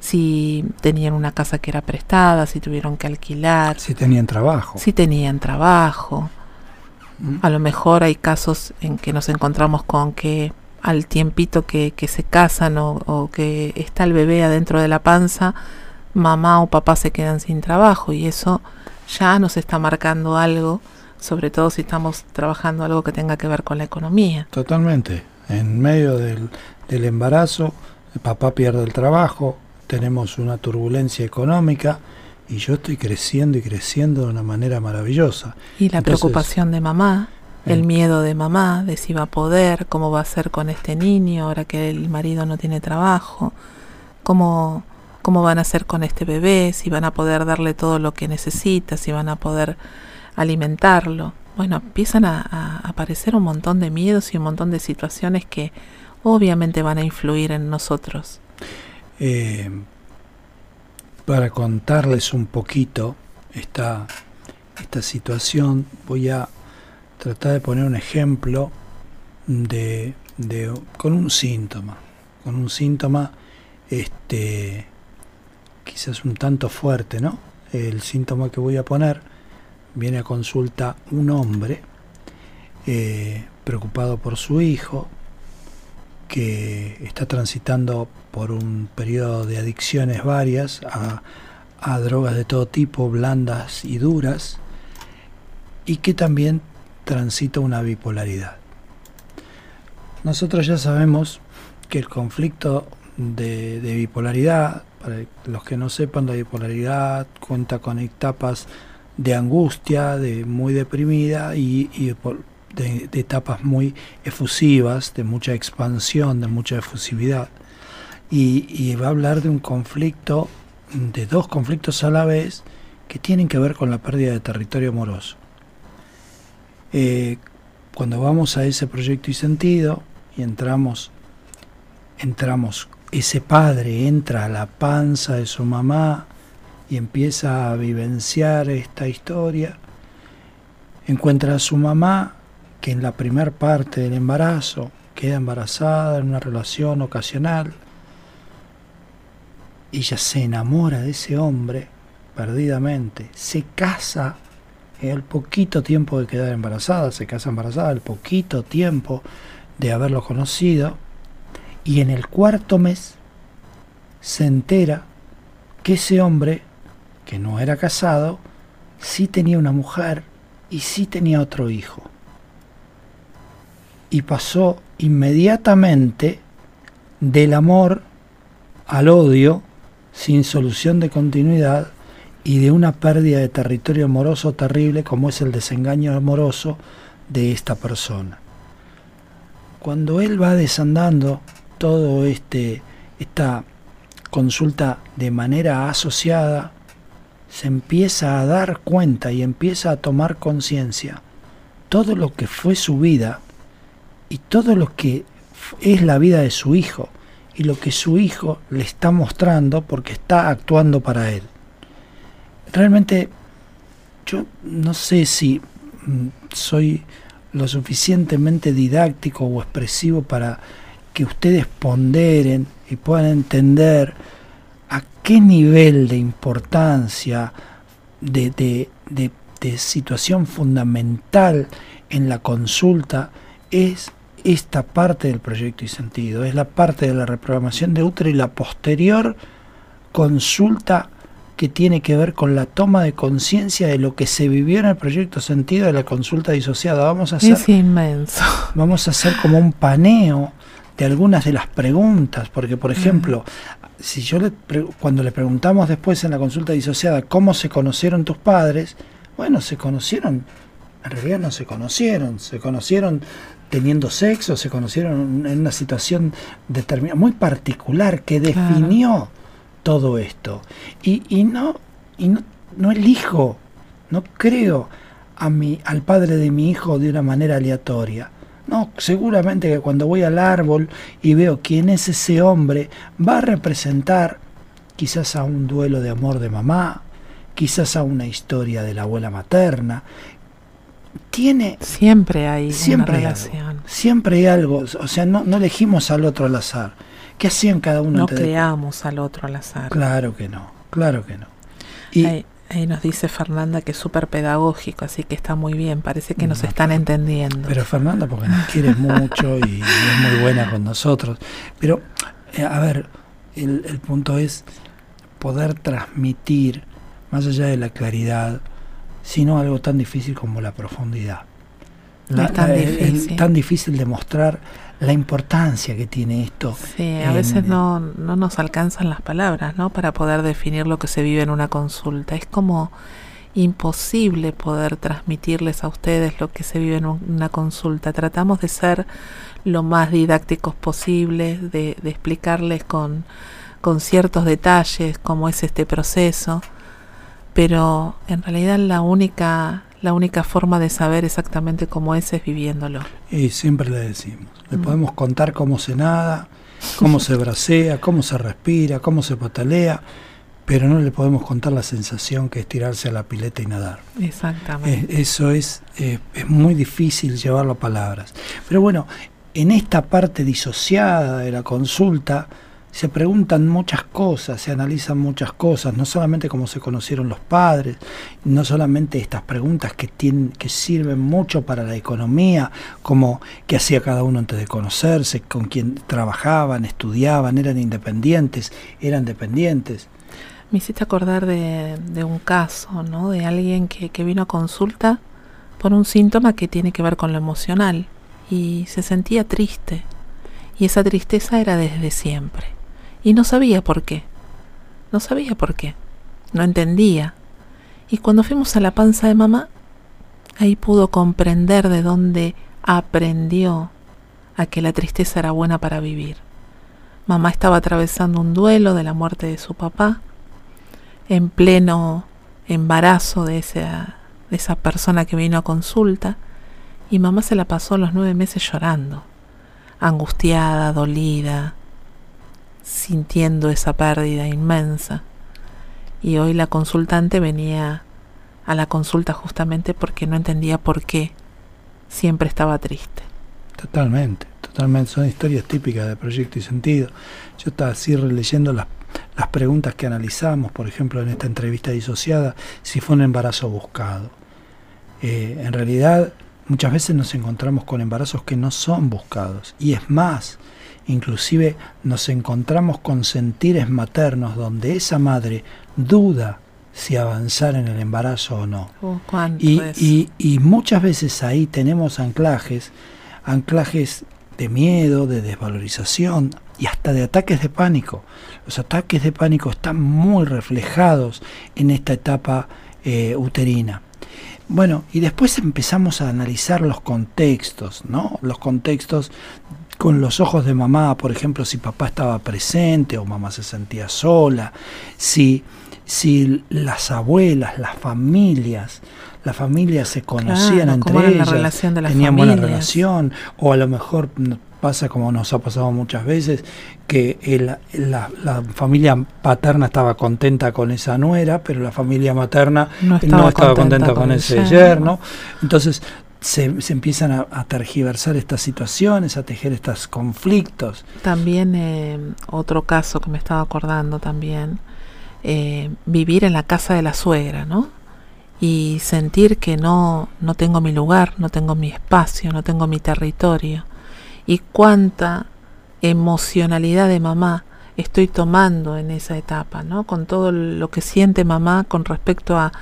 si tenían una casa que era prestada, si tuvieron que alquilar. Si tenían trabajo. Si tenían trabajo. ¿Mm? A lo mejor hay casos en que nos encontramos con que al tiempito que, que se casan o, o que está el bebé adentro de la panza, mamá o papá se quedan sin trabajo y eso ya nos está marcando algo, sobre todo si estamos trabajando algo que tenga que ver con la economía. Totalmente. En medio del, del embarazo, el papá pierde el trabajo, tenemos una turbulencia económica y yo estoy creciendo y creciendo de una manera maravillosa. Y la Entonces, preocupación de mamá, el eh, miedo de mamá, de si va a poder, cómo va a ser con este niño ahora que el marido no tiene trabajo, cómo, cómo van a ser con este bebé, si van a poder darle todo lo que necesita, si van a poder alimentarlo. Bueno, empiezan a, a aparecer un montón de miedos y un montón de situaciones que obviamente van a influir en nosotros. Eh, para contarles un poquito esta, esta situación, voy a tratar de poner un ejemplo de, de- con un síntoma, con un síntoma este quizás un tanto fuerte, ¿no? El síntoma que voy a poner viene a consulta un hombre eh, preocupado por su hijo, que está transitando por un periodo de adicciones varias a, drogas de todo tipo, blandas y duras, y que también transita una bipolaridad. Nosotros ya sabemos que el conflicto de, de bipolaridad, para los que no sepan, la bipolaridad cuenta con etapas de angustia, de muy deprimida y, y por- de, etapas muy efusivas, de mucha expansión, de mucha efusividad. Y, y va a hablar de un conflicto, de dos conflictos a la vez, que tienen que ver con la pérdida de territorio amoroso. Eh, cuando vamos a ese proyecto y sentido y entramos, entramos, ese padre entra a la panza de su mamá y empieza a vivenciar esta historia, encuentra a su mamá que en la primer parte del embarazo queda embarazada en una relación ocasional, ella se enamora de ese hombre perdidamente, se casa el poquito tiempo de quedar embarazada, se casa embarazada, el poquito tiempo de haberlo conocido, y en el cuarto mes se entera que ese hombre, que no era casado, sí tenía una mujer y sí tenía otro hijo. Y pasó inmediatamente del amor al odio, sin solución de continuidad, y de una pérdida de territorio amoroso terrible como es el desengaño amoroso de esta persona. Cuando él va desandando todo este esta consulta de manera asociada, se empieza a dar cuenta y empieza a tomar conciencia todo lo que fue su vida y todo lo que es la vida de su hijo y lo que su hijo le está mostrando porque está actuando para él. Realmente yo no sé si mm, soy lo suficientemente didáctico o expresivo para que ustedes ponderen y puedan entender a qué nivel de importancia, de- de- de situación fundamental en la consulta es esta parte del proyecto y sentido, es la parte de la reprogramación de útero y la posterior consulta que tiene que ver con la toma de conciencia de lo que se vivió en el proyecto sentido de la consulta disociada. Vamos a hacer, Es inmenso. vamos a hacer como un paneo de algunas de las preguntas, porque por ejemplo, si yo le cuando le preguntamos después en la consulta disociada cómo se conocieron tus padres, bueno, se conocieron, en realidad no se conocieron, se conocieron teniendo sexo, se conocieron en una situación determinada, muy particular, que Claro. definió todo esto. Y, y no, y no, no elijo, no creo a mi, al padre de mi hijo de una manera aleatoria. No, seguramente que cuando voy al árbol y veo quién es ese hombre, va a representar quizás a un duelo de amor de mamá, quizás a una historia de la abuela materna. Tiene Siempre hay siempre una relación. algo, siempre hay algo, o sea, no, no elegimos al otro al azar. ¿Qué hacían cada uno? No de- creamos al otro al azar. Claro que no, claro que no. Y Hay, Ahí nos dice Fernanda que es súper pedagógico, así que está muy bien, parece que nos están entendiendo. Pero Fernanda, porque nos quiere mucho y, es muy buena con nosotros. Pero, eh, a ver, el, el punto es poder transmitir, más allá de la claridad, sino algo tan difícil como la profundidad. es tan, difícil. tan difícil de mostrar la importancia que tiene esto. Sí, a veces no, no nos alcanzan las palabras, ¿no? Para poder definir lo que se vive en una consulta. Es como imposible poder transmitirles a ustedes lo que se vive en una consulta. Tratamos de ser lo más didácticos posibles, de, de explicarles con, con ciertos detalles cómo es este proceso, pero en realidad la única la única forma de saber exactamente cómo es es viviéndolo. Y siempre le decimos, le mm. podemos contar cómo se nada, cómo se bracea, cómo se respira, cómo se patalea, pero no le podemos contar la sensación que es tirarse a la pileta y nadar. Exactamente. eso es, eh, es muy difícil llevarlo a palabras. Pero bueno, en esta parte disociada de la consulta, se preguntan muchas cosas, se analizan muchas cosas, no solamente cómo se conocieron los padres, no solamente estas preguntas que tienen, que sirven mucho para la economía, como qué hacía cada uno antes de conocerse, con quién trabajaban, estudiaban, eran independientes, eran dependientes. Me hiciste acordar de, un caso, ¿no? De alguien que, que vino a consulta por un síntoma que tiene que ver con lo emocional y se sentía triste. Y esa tristeza era desde siempre y no sabía por qué. No sabía por qué. No entendía. Y cuando fuimos a la panza de mamá, ahí pudo comprender de dónde aprendió a que la tristeza era buena para vivir. Mamá estaba atravesando un duelo de la muerte de su papá, en pleno embarazo de esa, de esa persona que vino a consulta, y mamá se la pasó los nueve meses llorando, angustiada, dolida, sintiendo esa pérdida inmensa. Y hoy la consultante venía a la consulta justamente porque no entendía por qué siempre estaba triste. Totalmente, totalmente. Son historias típicas de Proyecto y Sentido. Yo estaba así releyendo las, las preguntas que analizamos, por ejemplo, en esta entrevista disociada, si fue un embarazo buscado. Eh, en realidad, muchas veces nos encontramos con embarazos que no son buscados. Y es más, Inclusive nos encontramos con sentires maternos donde esa madre duda si avanzar en el embarazo o no. Oh, y, y, muchas veces ahí tenemos anclajes, anclajes de miedo, de desvalorización y hasta de ataques de pánico. Los ataques de pánico están muy reflejados en esta etapa eh, uterina. Bueno, y después empezamos a analizar los contextos, ¿no? Los contextos con los ojos de mamá, por ejemplo, si papá estaba presente o mamá se sentía sola, si, si las abuelas, las familias, las familias se conocían entre ellas, tenían buena relación, o a lo mejor pasa como nos ha pasado muchas veces, que la, familia paterna estaba contenta con esa nuera, pero la familia materna no estaba, contenta, con, ese yerno. Entonces se, empiezan a, tergiversar estas situaciones, a tejer estos conflictos. También eh, otro caso que me estaba acordando también, eh, vivir en la casa de la suegra, ¿no? Y sentir que no, no tengo mi lugar, no tengo mi espacio, no tengo mi territorio. Y cuánta emocionalidad de mamá estoy tomando en esa etapa, ¿no? Con todo lo que siente mamá con respecto a,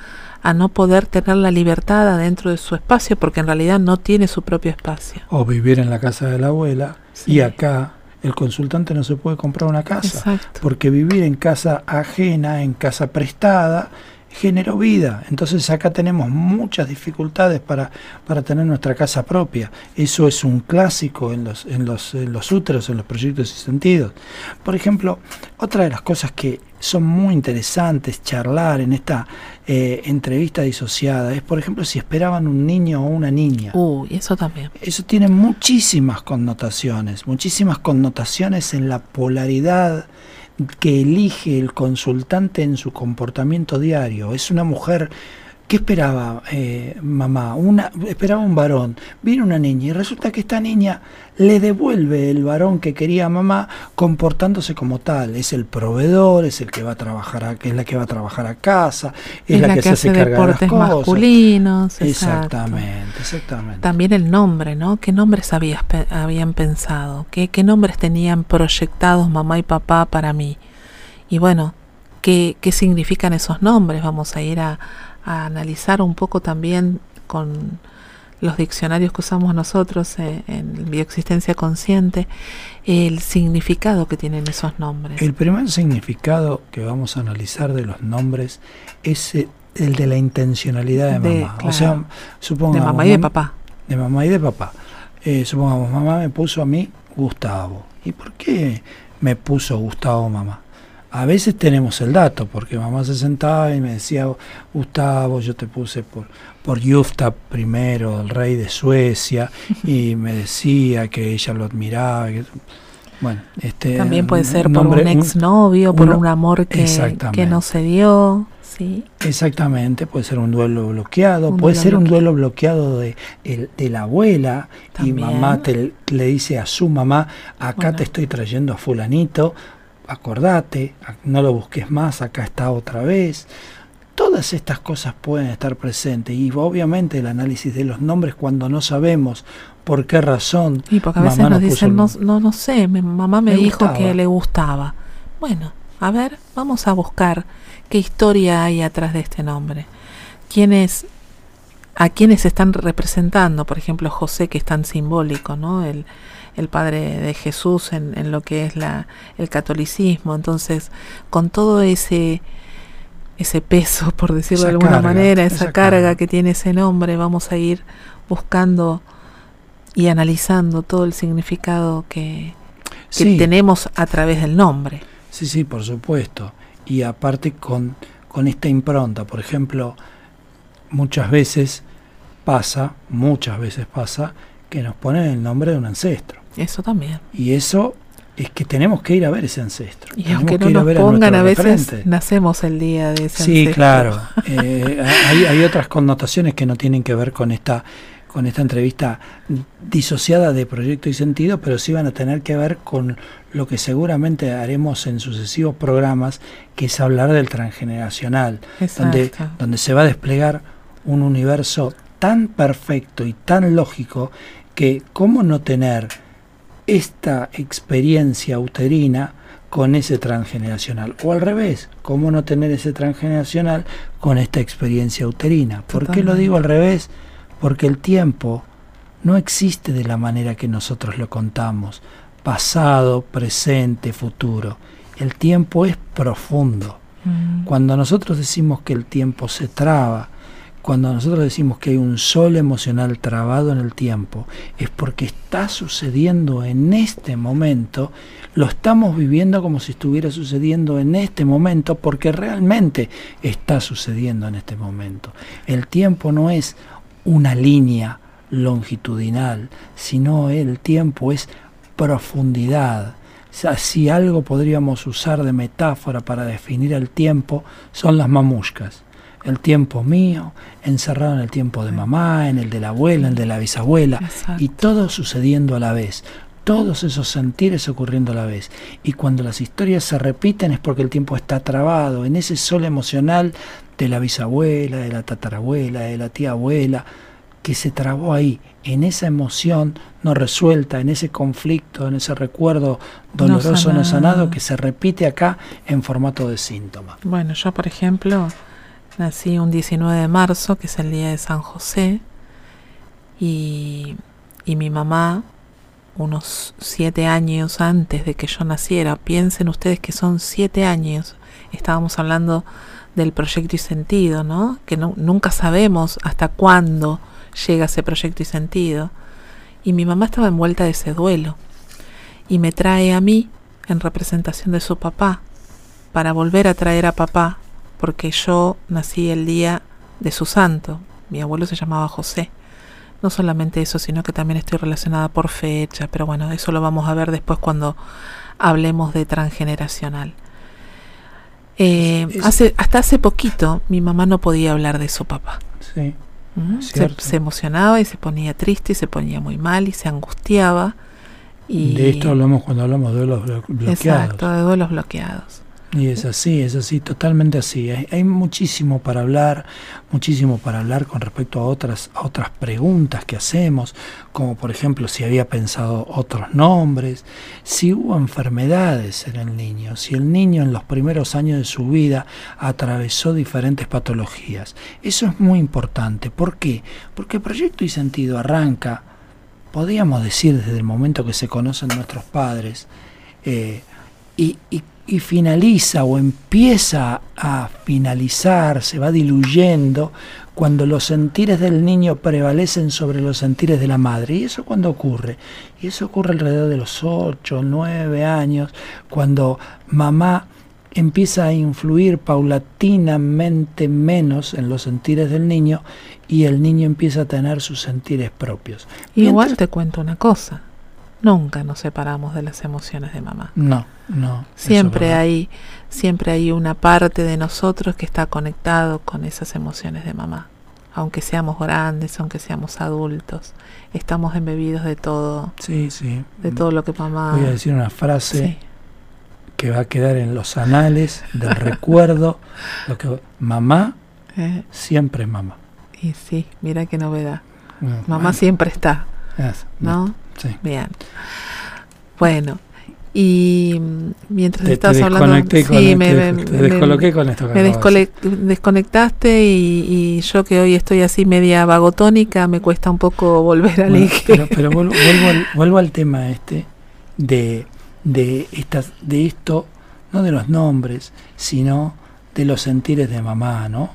a no poder tener la libertad adentro de su espacio porque en realidad no tiene su propio espacio. O vivir en la casa de la abuela y acá el consultante no se puede comprar una casa porque vivir en casa ajena, en casa prestada, generó vida. Entonces acá tenemos muchas dificultades para, para tener nuestra casa propia. Eso es un clásico en los, en, los, en los úteros, en los proyectos y sentidos. Por ejemplo, otra de las cosas que son muy interesantes charlar en esta eh, entrevista disociada es, por ejemplo, si esperaban un niño o una niña. Uy, eso también. Eso tiene muchísimas connotaciones, muchísimas connotaciones en la polaridad que elige el consultante en su comportamiento diario. Es una mujer ¿Qué esperaba eh, mamá? Una, esperaba un varón. Viene una niña y resulta que esta niña le devuelve el varón que quería mamá comportándose como tal. Es el proveedor, es el que va a trabajar, a, es la que va a trabajar a casa, es, la, que, se hace cargar de las cosas. masculinos. Exactamente, exactamente. También el nombre, ¿no? ¿Qué nombres habías, habían pensado? ¿Qué, ¿Qué nombres tenían proyectados mamá y papá para mí? Y bueno, ¿qué, qué significan esos nombres? Vamos a ir a a analizar un poco también con los diccionarios que usamos nosotros eh, en bioexistencia consciente, el significado que tienen esos nombres. El primer significado que vamos a analizar de los nombres es el de la intencionalidad de, mamá. o sea, supongamos, de mamá y de papá. De mamá y de papá. Eh, supongamos, mamá me puso a mí Gustavo. ¿Y por qué me puso Gustavo mamá? A veces tenemos el dato, porque mamá se sentaba y me decía, Gustavo, yo te puse por, por Jufta primero, el rey de Suecia, y me decía que ella lo admiraba. bueno, este, También puede ser por un exnovio, por un amor que, que no se dio. Sí. Exactamente, puede ser un duelo bloqueado, puede ser un duelo bloqueado de, de la abuela y mamá te, le dice a su mamá, acá te estoy trayendo a fulanito, acordate, no lo busques más, acá está otra vez. Todas estas cosas pueden estar presentes y obviamente el análisis de los nombres cuando no sabemos por qué razón. Y porque a veces nos dicen, no, no, sé, mi mamá me, dijo que le gustaba. Bueno, a ver, vamos a buscar qué historia hay atrás de este nombre. ¿Quiénes, a quiénes están representando? Por ejemplo, José, que es tan simbólico, ¿no? El, el Padre de Jesús en, lo que es la, el catolicismo. Entonces, con todo ese, ese peso, por decirlo de alguna manera, esa, carga, que tiene ese nombre, vamos a ir buscando y analizando todo el significado que, tenemos a través del nombre. Sí, sí, por supuesto. Y aparte con, con esta impronta, por ejemplo, muchas veces pasa, muchas veces pasa, que nos ponen el nombre de un ancestro. Eso también. Y eso es que tenemos que ir a ver ese ancestro. Y aunque no nos pongan, a, veces nacemos el día de ese sí, claro. Eh, hay, hay, otras connotaciones que no tienen que ver con esta con esta entrevista disociada de proyecto y sentido, pero sí van a tener que ver con lo que seguramente haremos en sucesivos programas, que es hablar del transgeneracional, donde, donde se va a desplegar un universo tan perfecto y tan lógico que cómo no tener esta experiencia uterina con ese transgeneracional. O al revés, ¿cómo no tener ese transgeneracional con esta experiencia uterina? ¿Por qué lo digo al revés? Porque el tiempo no existe de la manera que nosotros lo contamos, pasado, presente, futuro. El tiempo es profundo. Mm. Cuando nosotros decimos que el tiempo se traba, cuando nosotros decimos que hay un sol emocional trabado en el tiempo, es porque está sucediendo en este momento, lo estamos viviendo como si estuviera sucediendo en este momento, porque realmente está sucediendo en este momento. El tiempo no es una línea longitudinal, sino el tiempo es profundidad. si algo podríamos usar de metáfora para definir el tiempo, son las mamushkas el tiempo mío, encerrado en el tiempo de mamá, en el de la abuela, en el de la bisabuela, y todo sucediendo a la vez, todos esos sentires ocurriendo a la vez. Y cuando las historias se repiten es porque el tiempo está trabado en ese sol emocional de la bisabuela, de la tatarabuela, de la tía abuela, que se trabó ahí, en esa emoción no resuelta, en ese conflicto, en ese recuerdo doloroso no sanado que se repite acá en formato de síntoma. Bueno, yo por ejemplo Nací un 19 de marzo, que es el día de San José, y, y mi mamá, unos siete años antes de que yo naciera, piensen ustedes que son siete años, estábamos hablando del proyecto y sentido, ¿no? Que no, nunca sabemos hasta cuándo llega ese proyecto y sentido. Y mi mamá estaba envuelta de ese duelo y me trae a mí en representación de su papá para volver a traer a papá porque yo nací el día de su santo. Mi abuelo se llamaba José. No solamente eso, sino que también estoy relacionada por fecha, pero bueno, eso lo vamos a ver después cuando hablemos de transgeneracional. Eh, hace, hasta hace poquito mi mamá no podía hablar de su papá. Sí. Se, se, emocionaba y se ponía triste y se ponía muy mal y se angustiaba. Y de esto hablamos cuando hablamos de duelos bloqueados. Exacto, de duelos bloqueados. Y es así, es así, totalmente así. Hay, hay, muchísimo para hablar, muchísimo para hablar con respecto a otras, otras preguntas que hacemos, como por ejemplo si había pensado otros nombres, si hubo enfermedades en el niño, si el niño en los primeros años de su vida atravesó diferentes patologías. Eso es muy importante. ¿Por qué? Porque Proyecto y Sentido arranca, podríamos decir desde el momento que se conocen nuestros padres, eh, y, y y finaliza o empieza a finalizar, se va diluyendo cuando los sentires del niño prevalecen sobre los sentires de la madre. ¿Y eso cuando ocurre? Y eso ocurre alrededor de los 8, 9 años, cuando mamá empieza a influir paulatinamente menos en los sentires del niño y el niño empieza a tener sus sentires propios. Igual te cuento una cosa, nunca nos separamos de las emociones de mamá. No, no. Siempre hay, siempre hay una parte de nosotros que está conectado con esas emociones de mamá. Aunque seamos grandes, aunque seamos adultos, estamos embebidos de todo. Sí, sí. De todo lo que mamá. Voy a decir una frase que va a quedar en los anales del recuerdo. Lo que mamá eh. siempre es mamá. Y sí, mira qué novedad. mamá siempre está. ¿No? Sí. Bien. Bueno, y mientras te, estabas te hablando. Sí, con me, te, me, te descoloqué con esto. Me desconectaste y, y, yo que hoy estoy así media vagotónica, me cuesta un poco volver al bueno, eje. Pero, pero vuelvo, vuelvo, al, vuelvo, al, tema este de, de, estas, de esto, no de los nombres, sino de los sentires de mamá, ¿no?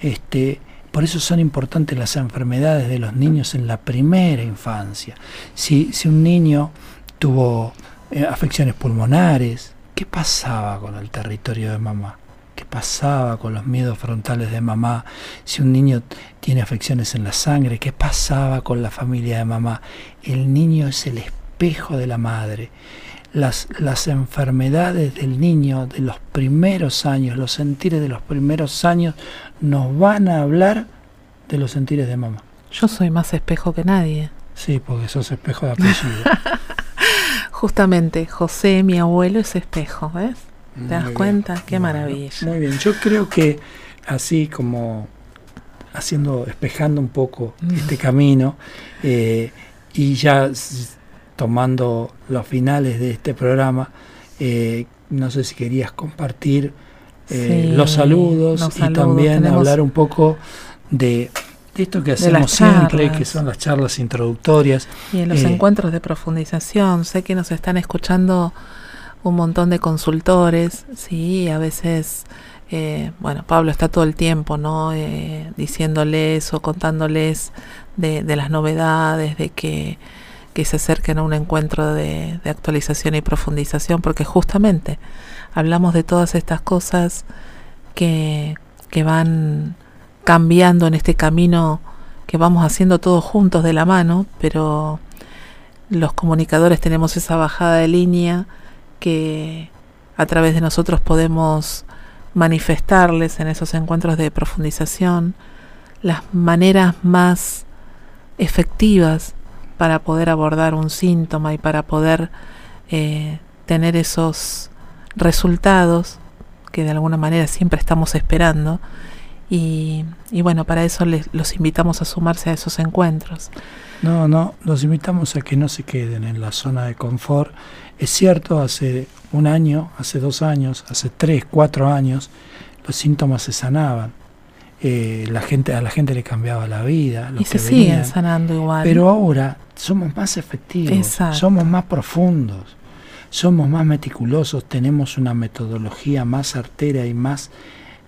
Este, por eso son importantes las enfermedades de los niños en la primera infancia. Si, si un niño tuvo eh, afecciones pulmonares, ¿qué pasaba con el territorio de mamá? ¿Qué pasaba con los miedos frontales de mamá? Si un niño tiene afecciones en la sangre, ¿qué pasaba con la familia de mamá? El niño es el espejo de la madre. Las, las enfermedades del niño de los primeros años, los sentires de los primeros años, nos van a hablar de los sentires de mamá. Yo soy más espejo que nadie. Sí, porque sos espejo de apellido. Justamente, José, mi abuelo, es espejo, ¿ves? ¿Te Muy das bien. cuenta? Qué Bueno, maravilla. Muy bien, yo creo que así como haciendo, espejando un poco Mm. este camino eh, y ya tomando los finales de este programa, eh, no sé si querías compartir eh, Sí, los saludos los y saludos, también tenemos- hablar un poco de, de esto que hacemos siempre, charlas. que son las charlas introductorias. Y en los Eh, encuentros de profundización, sé que nos están escuchando un montón de consultores, sí, a veces, eh, bueno, Pablo está todo el tiempo, ¿no? Eh, diciéndoles o contándoles de, de las novedades, de que, que se acerquen a un encuentro de, actualización y profundización, porque justamente hablamos de todas estas cosas que, que van cambiando en este camino que vamos haciendo todos juntos de la mano, pero los comunicadores tenemos esa bajada de línea que a través de nosotros podemos manifestarles en esos encuentros de profundización las maneras más efectivas para poder abordar un síntoma y para poder eh, tener esos resultados que de alguna manera siempre estamos esperando. Y, y bueno, para eso les, los invitamos a sumarse a esos encuentros. No, no, los invitamos a que no se queden en la zona de confort. Es cierto, hace un año, hace dos años, hace tres, cuatro años, los síntomas se sanaban. Eh, la gente, a la gente le cambiaba la vida. Los y se que siguen venían. sanando igual. Pero ahora somos más efectivos, Exacto. somos más profundos, somos más meticulosos, tenemos una metodología más certera y más,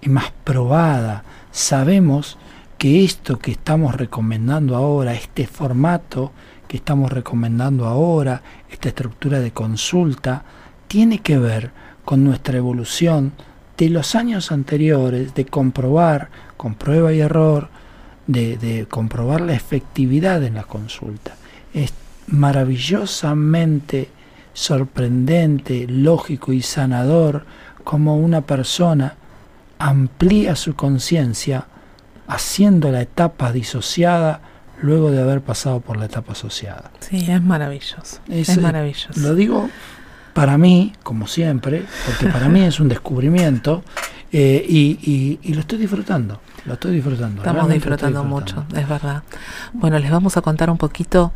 y más probada. Sabemos que esto que estamos recomendando ahora, este formato que estamos recomendando ahora, esta estructura de consulta, tiene que ver con nuestra evolución de los años anteriores, de comprobar con prueba y error, de, de comprobar la efectividad en la consulta. Es maravillosamente sorprendente, lógico y sanador cómo una persona amplía su conciencia haciendo la etapa disociada luego de haber pasado por la etapa asociada. Sí, es maravilloso. Es, maravilloso. Lo digo para mí, como siempre, porque para mí es un descubrimiento eh, y, lo estoy disfrutando. Lo estoy disfrutando. Estamos disfrutando, mucho, es verdad. Bueno, les vamos a contar un poquito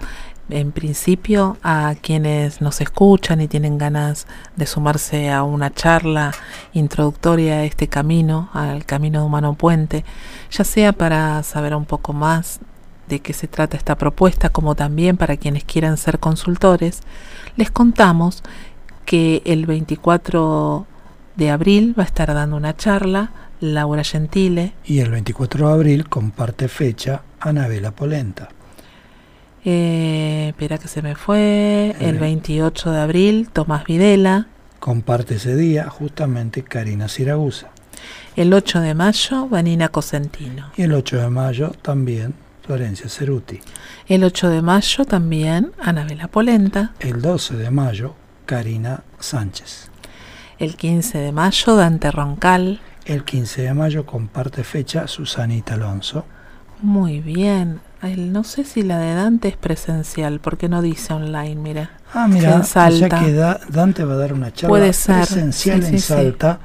en principio a quienes nos escuchan y tienen ganas de sumarse a una charla introductoria a este camino, al camino de Humano Puente, ya sea para saber un poco más de qué se trata esta propuesta, como también para quienes quieran ser consultores, les contamos que el 24 de abril va a estar dando una charla Laura Gentile. Y el 24 de abril comparte fecha Anabela Polenta. Eh, espera que se me fue. El 28 de abril, Tomás Videla. Comparte ese día justamente Karina Siragusa. El 8 de mayo, Vanina Cosentino. Y el 8 de mayo también Florencia Ceruti. El 8 de mayo también Anabela Polenta. El 12 de mayo, Karina Sánchez. El 15 de mayo, Dante Roncal. El 15 de mayo comparte fecha Susanita Alonso. Muy bien. no sé si la de Dante es presencial, porque no dice online, mira. Ah, mira, en Salta. que Dante va a dar una charla Puede ser. presencial en Salta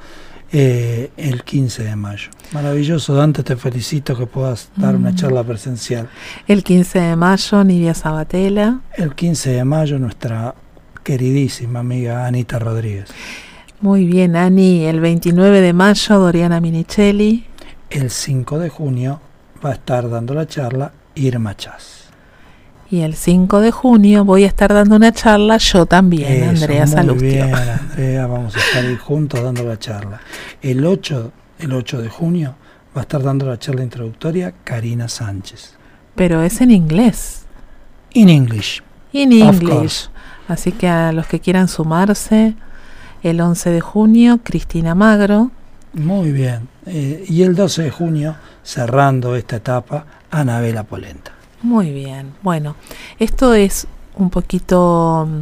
eh, el 15 de mayo. Maravilloso, Dante, te felicito que puedas dar una mm. charla presencial. El 15 de mayo, Nidia Sabatella. El 15 de mayo, nuestra queridísima amiga Anita Rodríguez. Muy bien, Ani. El 29 de mayo, Doriana Minichelli. El 5 de junio va a estar dando la charla Irma Chas. Y el 5 de junio voy a estar dando una charla yo también, Andrea Salustio. Muy bien, Andrea, vamos a estar ahí juntos dando la charla. El 8, el 8 de junio va a estar dando la charla introductoria Karina Sánchez. Pero es en inglés. In English. In English. Así que a los que quieran sumarse, el 11 de junio, Cristina Magro. Muy bien. Eh, y el 12 de junio, cerrando esta etapa, Anabela Polenta. Muy bien. Bueno, esto es un poquito mm,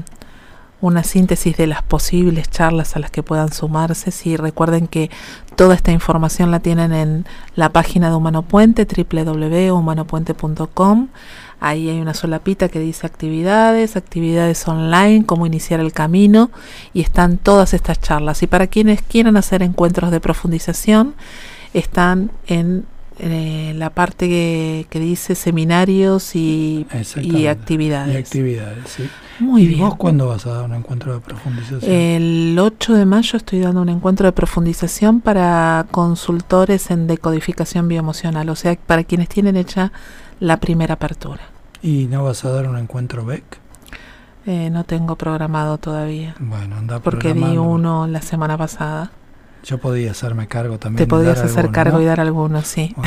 una síntesis de las posibles charlas a las que puedan sumarse. Si recuerden que toda esta información la tienen en la página de Humano Puente, www.humanopuente.com. Ahí hay una solapita que dice actividades, actividades online, cómo iniciar el camino y están todas estas charlas. Y para quienes quieran hacer encuentros de profundización, están en eh, la parte que, dice seminarios y, actividades. Y actividades, sí. Muy ¿Y vos cuándo vas a dar un encuentro de profundización? El 8 de mayo estoy dando un encuentro de profundización para consultores en decodificación bioemocional, o sea, para quienes tienen hecha la primera apertura. ¿Y no vas a dar un encuentro BEC? Eh, no tengo programado todavía. Bueno, anda Porque di uno la semana pasada. Yo podía hacerme cargo también. Te podías hacer cargo y dar algunos, sí.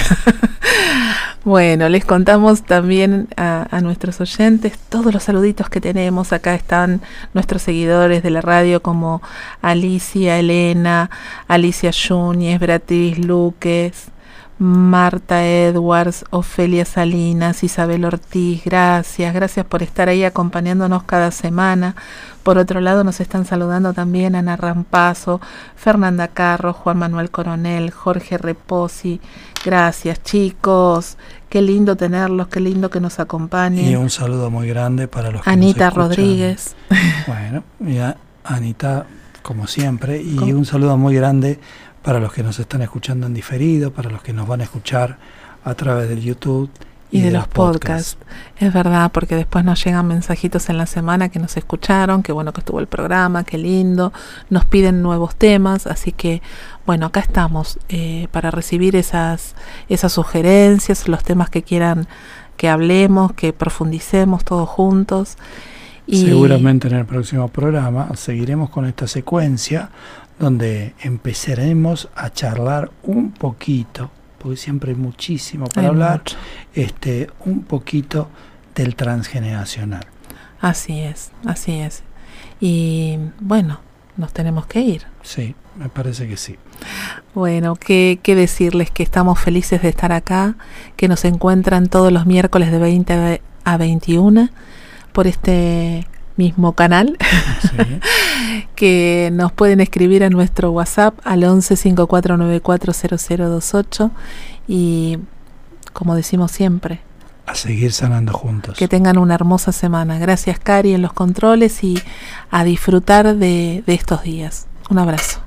Bueno. les contamos también a, a, nuestros oyentes todos los saluditos que tenemos. Acá están nuestros seguidores de la radio como Alicia Elena, Alicia Yúñez, Beatriz Luques, Marta Edwards, Ofelia Salinas, Isabel Ortiz, gracias, gracias por estar ahí acompañándonos cada semana. Por otro lado nos están saludando también Ana Rampazo, Fernanda Carro, Juan Manuel Coronel, Jorge Reposi. Gracias chicos, qué lindo tenerlos, qué lindo que nos acompañen. Y un saludo muy grande para los que Anita Rodríguez. Bueno, ya Anita como siempre y un saludo muy grande para los que nos están escuchando en diferido, para los que nos van a escuchar a través del YouTube y, de, los podcasts. Es verdad, porque después nos llegan mensajitos en la semana que nos escucharon, que bueno que estuvo el programa, qué lindo, nos piden nuevos temas, así que bueno, acá estamos eh, para recibir esas, esas sugerencias, los temas que quieran que hablemos, que profundicemos todos juntos. Y Seguramente en el próximo programa seguiremos con esta secuencia donde empezaremos a charlar un poquito, porque siempre hay muchísimo para hablar, este, un poquito del transgeneracional. Así es, así es. Y bueno, nos tenemos que ir. Sí, me parece que sí. Bueno, ¿qué, qué decirles que estamos felices de estar acá, que nos encuentran todos los miércoles de 20 a 21 por este mismo canal, que nos pueden escribir a nuestro WhatsApp al 11 5494 y como decimos siempre, a seguir sanando juntos. Que tengan una hermosa semana. Gracias Cari en los controles y a disfrutar de, de estos días. Un abrazo.